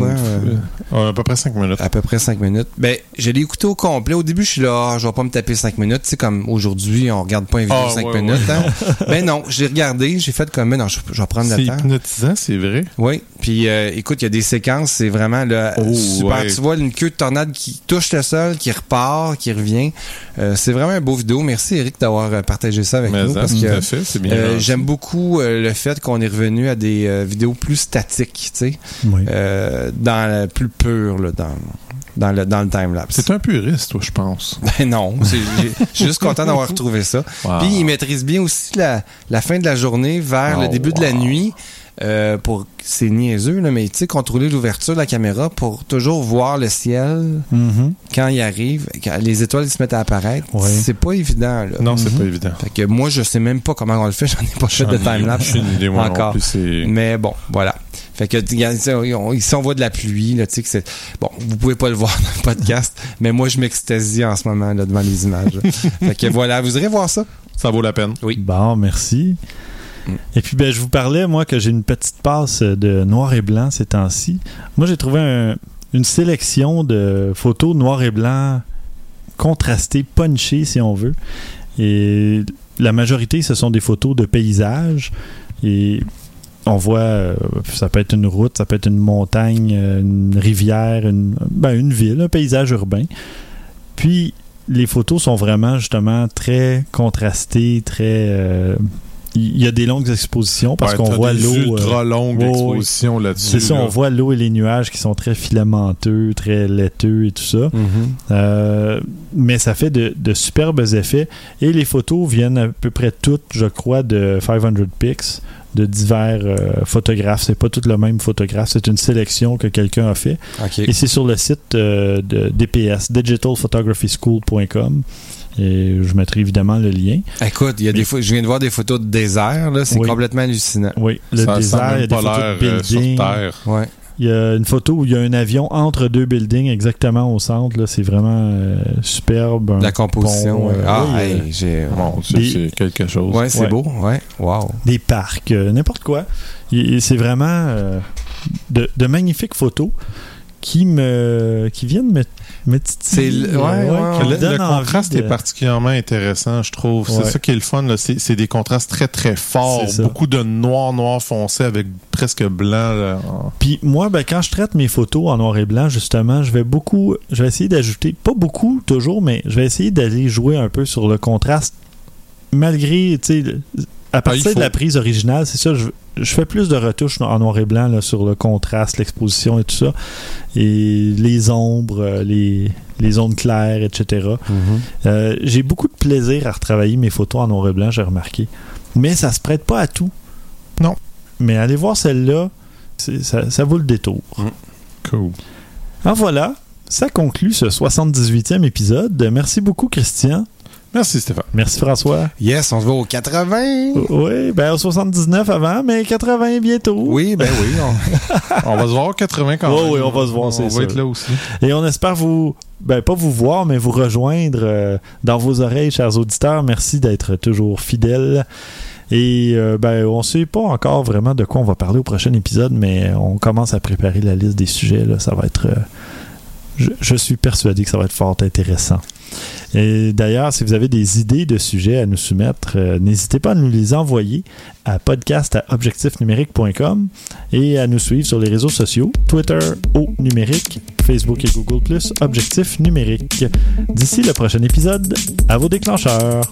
quoi, à peu près 5 minutes. à peu près 5 minutes. Ben, je l'ai écouté au complet. Au début, je suis là, ah, je vais pas me taper 5 minutes. Tu sais, comme aujourd'hui, on regarde pas une vidéo Ah, 5 ouais, minutes. hein. ben non, j'ai regardé, j'ai fait comme, mais non, je, je vais prendre C'est le temps. hypnotisant, c'est vrai. Oui, puis euh, écoute, il y a des séquences, c'est vraiment là, Oh, super. ouais. Tu vois une queue de tornade qui touche le sol, qui repart, qui revient. Euh, c'est vraiment un beau vidéo. Merci Eric d'avoir euh, partagé ça avec Mais nous ça, parce que fait, c'est bien. euh, gentil. j'aime beaucoup euh, le fait qu'on est revenu à des euh, vidéos plus statiques, tu sais, Oui. euh, dans le plus pur là, dans dans le dans le time lapse. C'est un puriste, toi, je pense. Ben non, c'est- j'ai- je suis juste content d'avoir retrouvé ça. Wow. Puis il maîtrise bien aussi la, la fin de la journée vers Oh, le début de la nuit. Euh, pour c'est niaiseux là, mais tu sais contrôler l'ouverture de la caméra pour toujours voir le ciel Mhm. quand il arrive, quand les étoiles se mettent à apparaître. C'est pas évident là. Non, c'est pas évident. Fait que moi je sais même pas comment on le fait, j'en ai pas fait de time lapse encore. plus, Mais bon, voilà. Fait que ici, on, voit de la pluie, là, tu sais que c'est bon. Vous pouvez pas le voir dans le podcast, mais moi je m'extasie en ce moment là devant les images. fait que voilà, vous irez voir ça. Ça vaut la peine. Oui. Bon, merci. Mm. Et puis, ben, je vous parlais, moi, que j'ai une petite passe de noir et blanc ces temps-ci. Moi, j'ai trouvé un- une sélection de photos noir et blanc contrastées, punchées, si on veut. Et la majorité, ce sont des photos de paysages. Et on voit, euh, ça peut être une route, ça peut être une montagne, euh, une rivière, une, ben, une ville, un paysage urbain. Puis, les photos sont vraiment, justement, très contrastées, très... euh, il y a des longues expositions parce Ouais, qu'on voit l'eau. euh, ultra longues ouais. expositions là-dessus. c'est ça, là. on voit l'eau et les nuages qui sont très filamenteux, très laiteux et tout ça. Euh, mais ça fait de, de superbes effets. Et les photos viennent à peu près toutes, je crois, de 500 pics, de divers euh, photographes. C'est pas tout le même photographe, c'est une sélection que quelqu'un a fait. Et c'est sur le site euh, de DPS, digitalphotographyschool.com. Et je mettrai évidemment le lien. Écoute, il y a des fois, je viens de voir des photos de désert là, c'est Oui. complètement hallucinant. Oui, le ça désert, il y a des photos de euh, sur buildings. Terre. Ouais. Il y a une photo où il y a un avion entre deux buildings exactement au centre. là. C'est vraiment euh, superbe. La composition. pont, ouais. euh, ah, oui, hey, euh, j'ai. Des- c'est quelque chose. Ouais, c'est Ouais. beau. Ouais. Wow. des parcs, euh, n'importe quoi. Et- et c'est vraiment euh, de, de magnifiques photos qui me qui viennent me Mais C'est le- ouais, ouais, qui Le, donne le envie contraste de- est particulièrement intéressant, je trouve. C'est ça qui est le fun. C'est des contrastes très, très forts. Beaucoup de noir, noir foncé avec presque blanc. là, Puis moi, ben, quand je traite mes photos en noir et blanc, justement, je vais beaucoup, je vais essayer d'ajouter, pas beaucoup toujours, mais je vais essayer d'aller jouer un peu sur le contraste, malgré, à partir il faut. de la prise originale, c'est ça, je, je fais plus de retouches en noir et blanc là, sur le contraste, l'exposition et tout ça, et les ombres, euh, les, les zones claires, etc. Euh, j'ai beaucoup de plaisir à retravailler mes photos en noir et blanc, j'ai remarqué. Mais ça se prête pas à tout. Non. Mais allez voir celle-là, ça, ça vaut le détour. Cool. En voilà, ça conclut ce 78e épisode. Merci beaucoup, Christian. Merci, Stéphane. Merci, François. Yes, on se va au 80. Oui, ben au 79 avant, mais 80 bientôt. Oui, ben oui. on- On va se voir au 80 quand même. oui, on va se voir, c'est On va être là aussi. Et on espère vous, ben pas vous voir, mais vous rejoindre euh, dans vos oreilles, chers auditeurs. Merci d'être toujours fidèles. Et euh, ben, on sait pas encore vraiment de quoi on va parler au prochain épisode, mais on commence à préparer la liste des sujets. Là. Ça va être. euh, je, suis persuadé que ça va être fort intéressant. Et d'ailleurs, si vous avez des idées de sujets à nous soumettre, euh, n'hésitez pas à nous les envoyer à podcast à objectifnumérique.com et à nous suivre sur les réseaux sociaux Twitter au numérique, Facebook et Google Objectif numérique. D'ici le prochain épisode, à vos déclencheurs.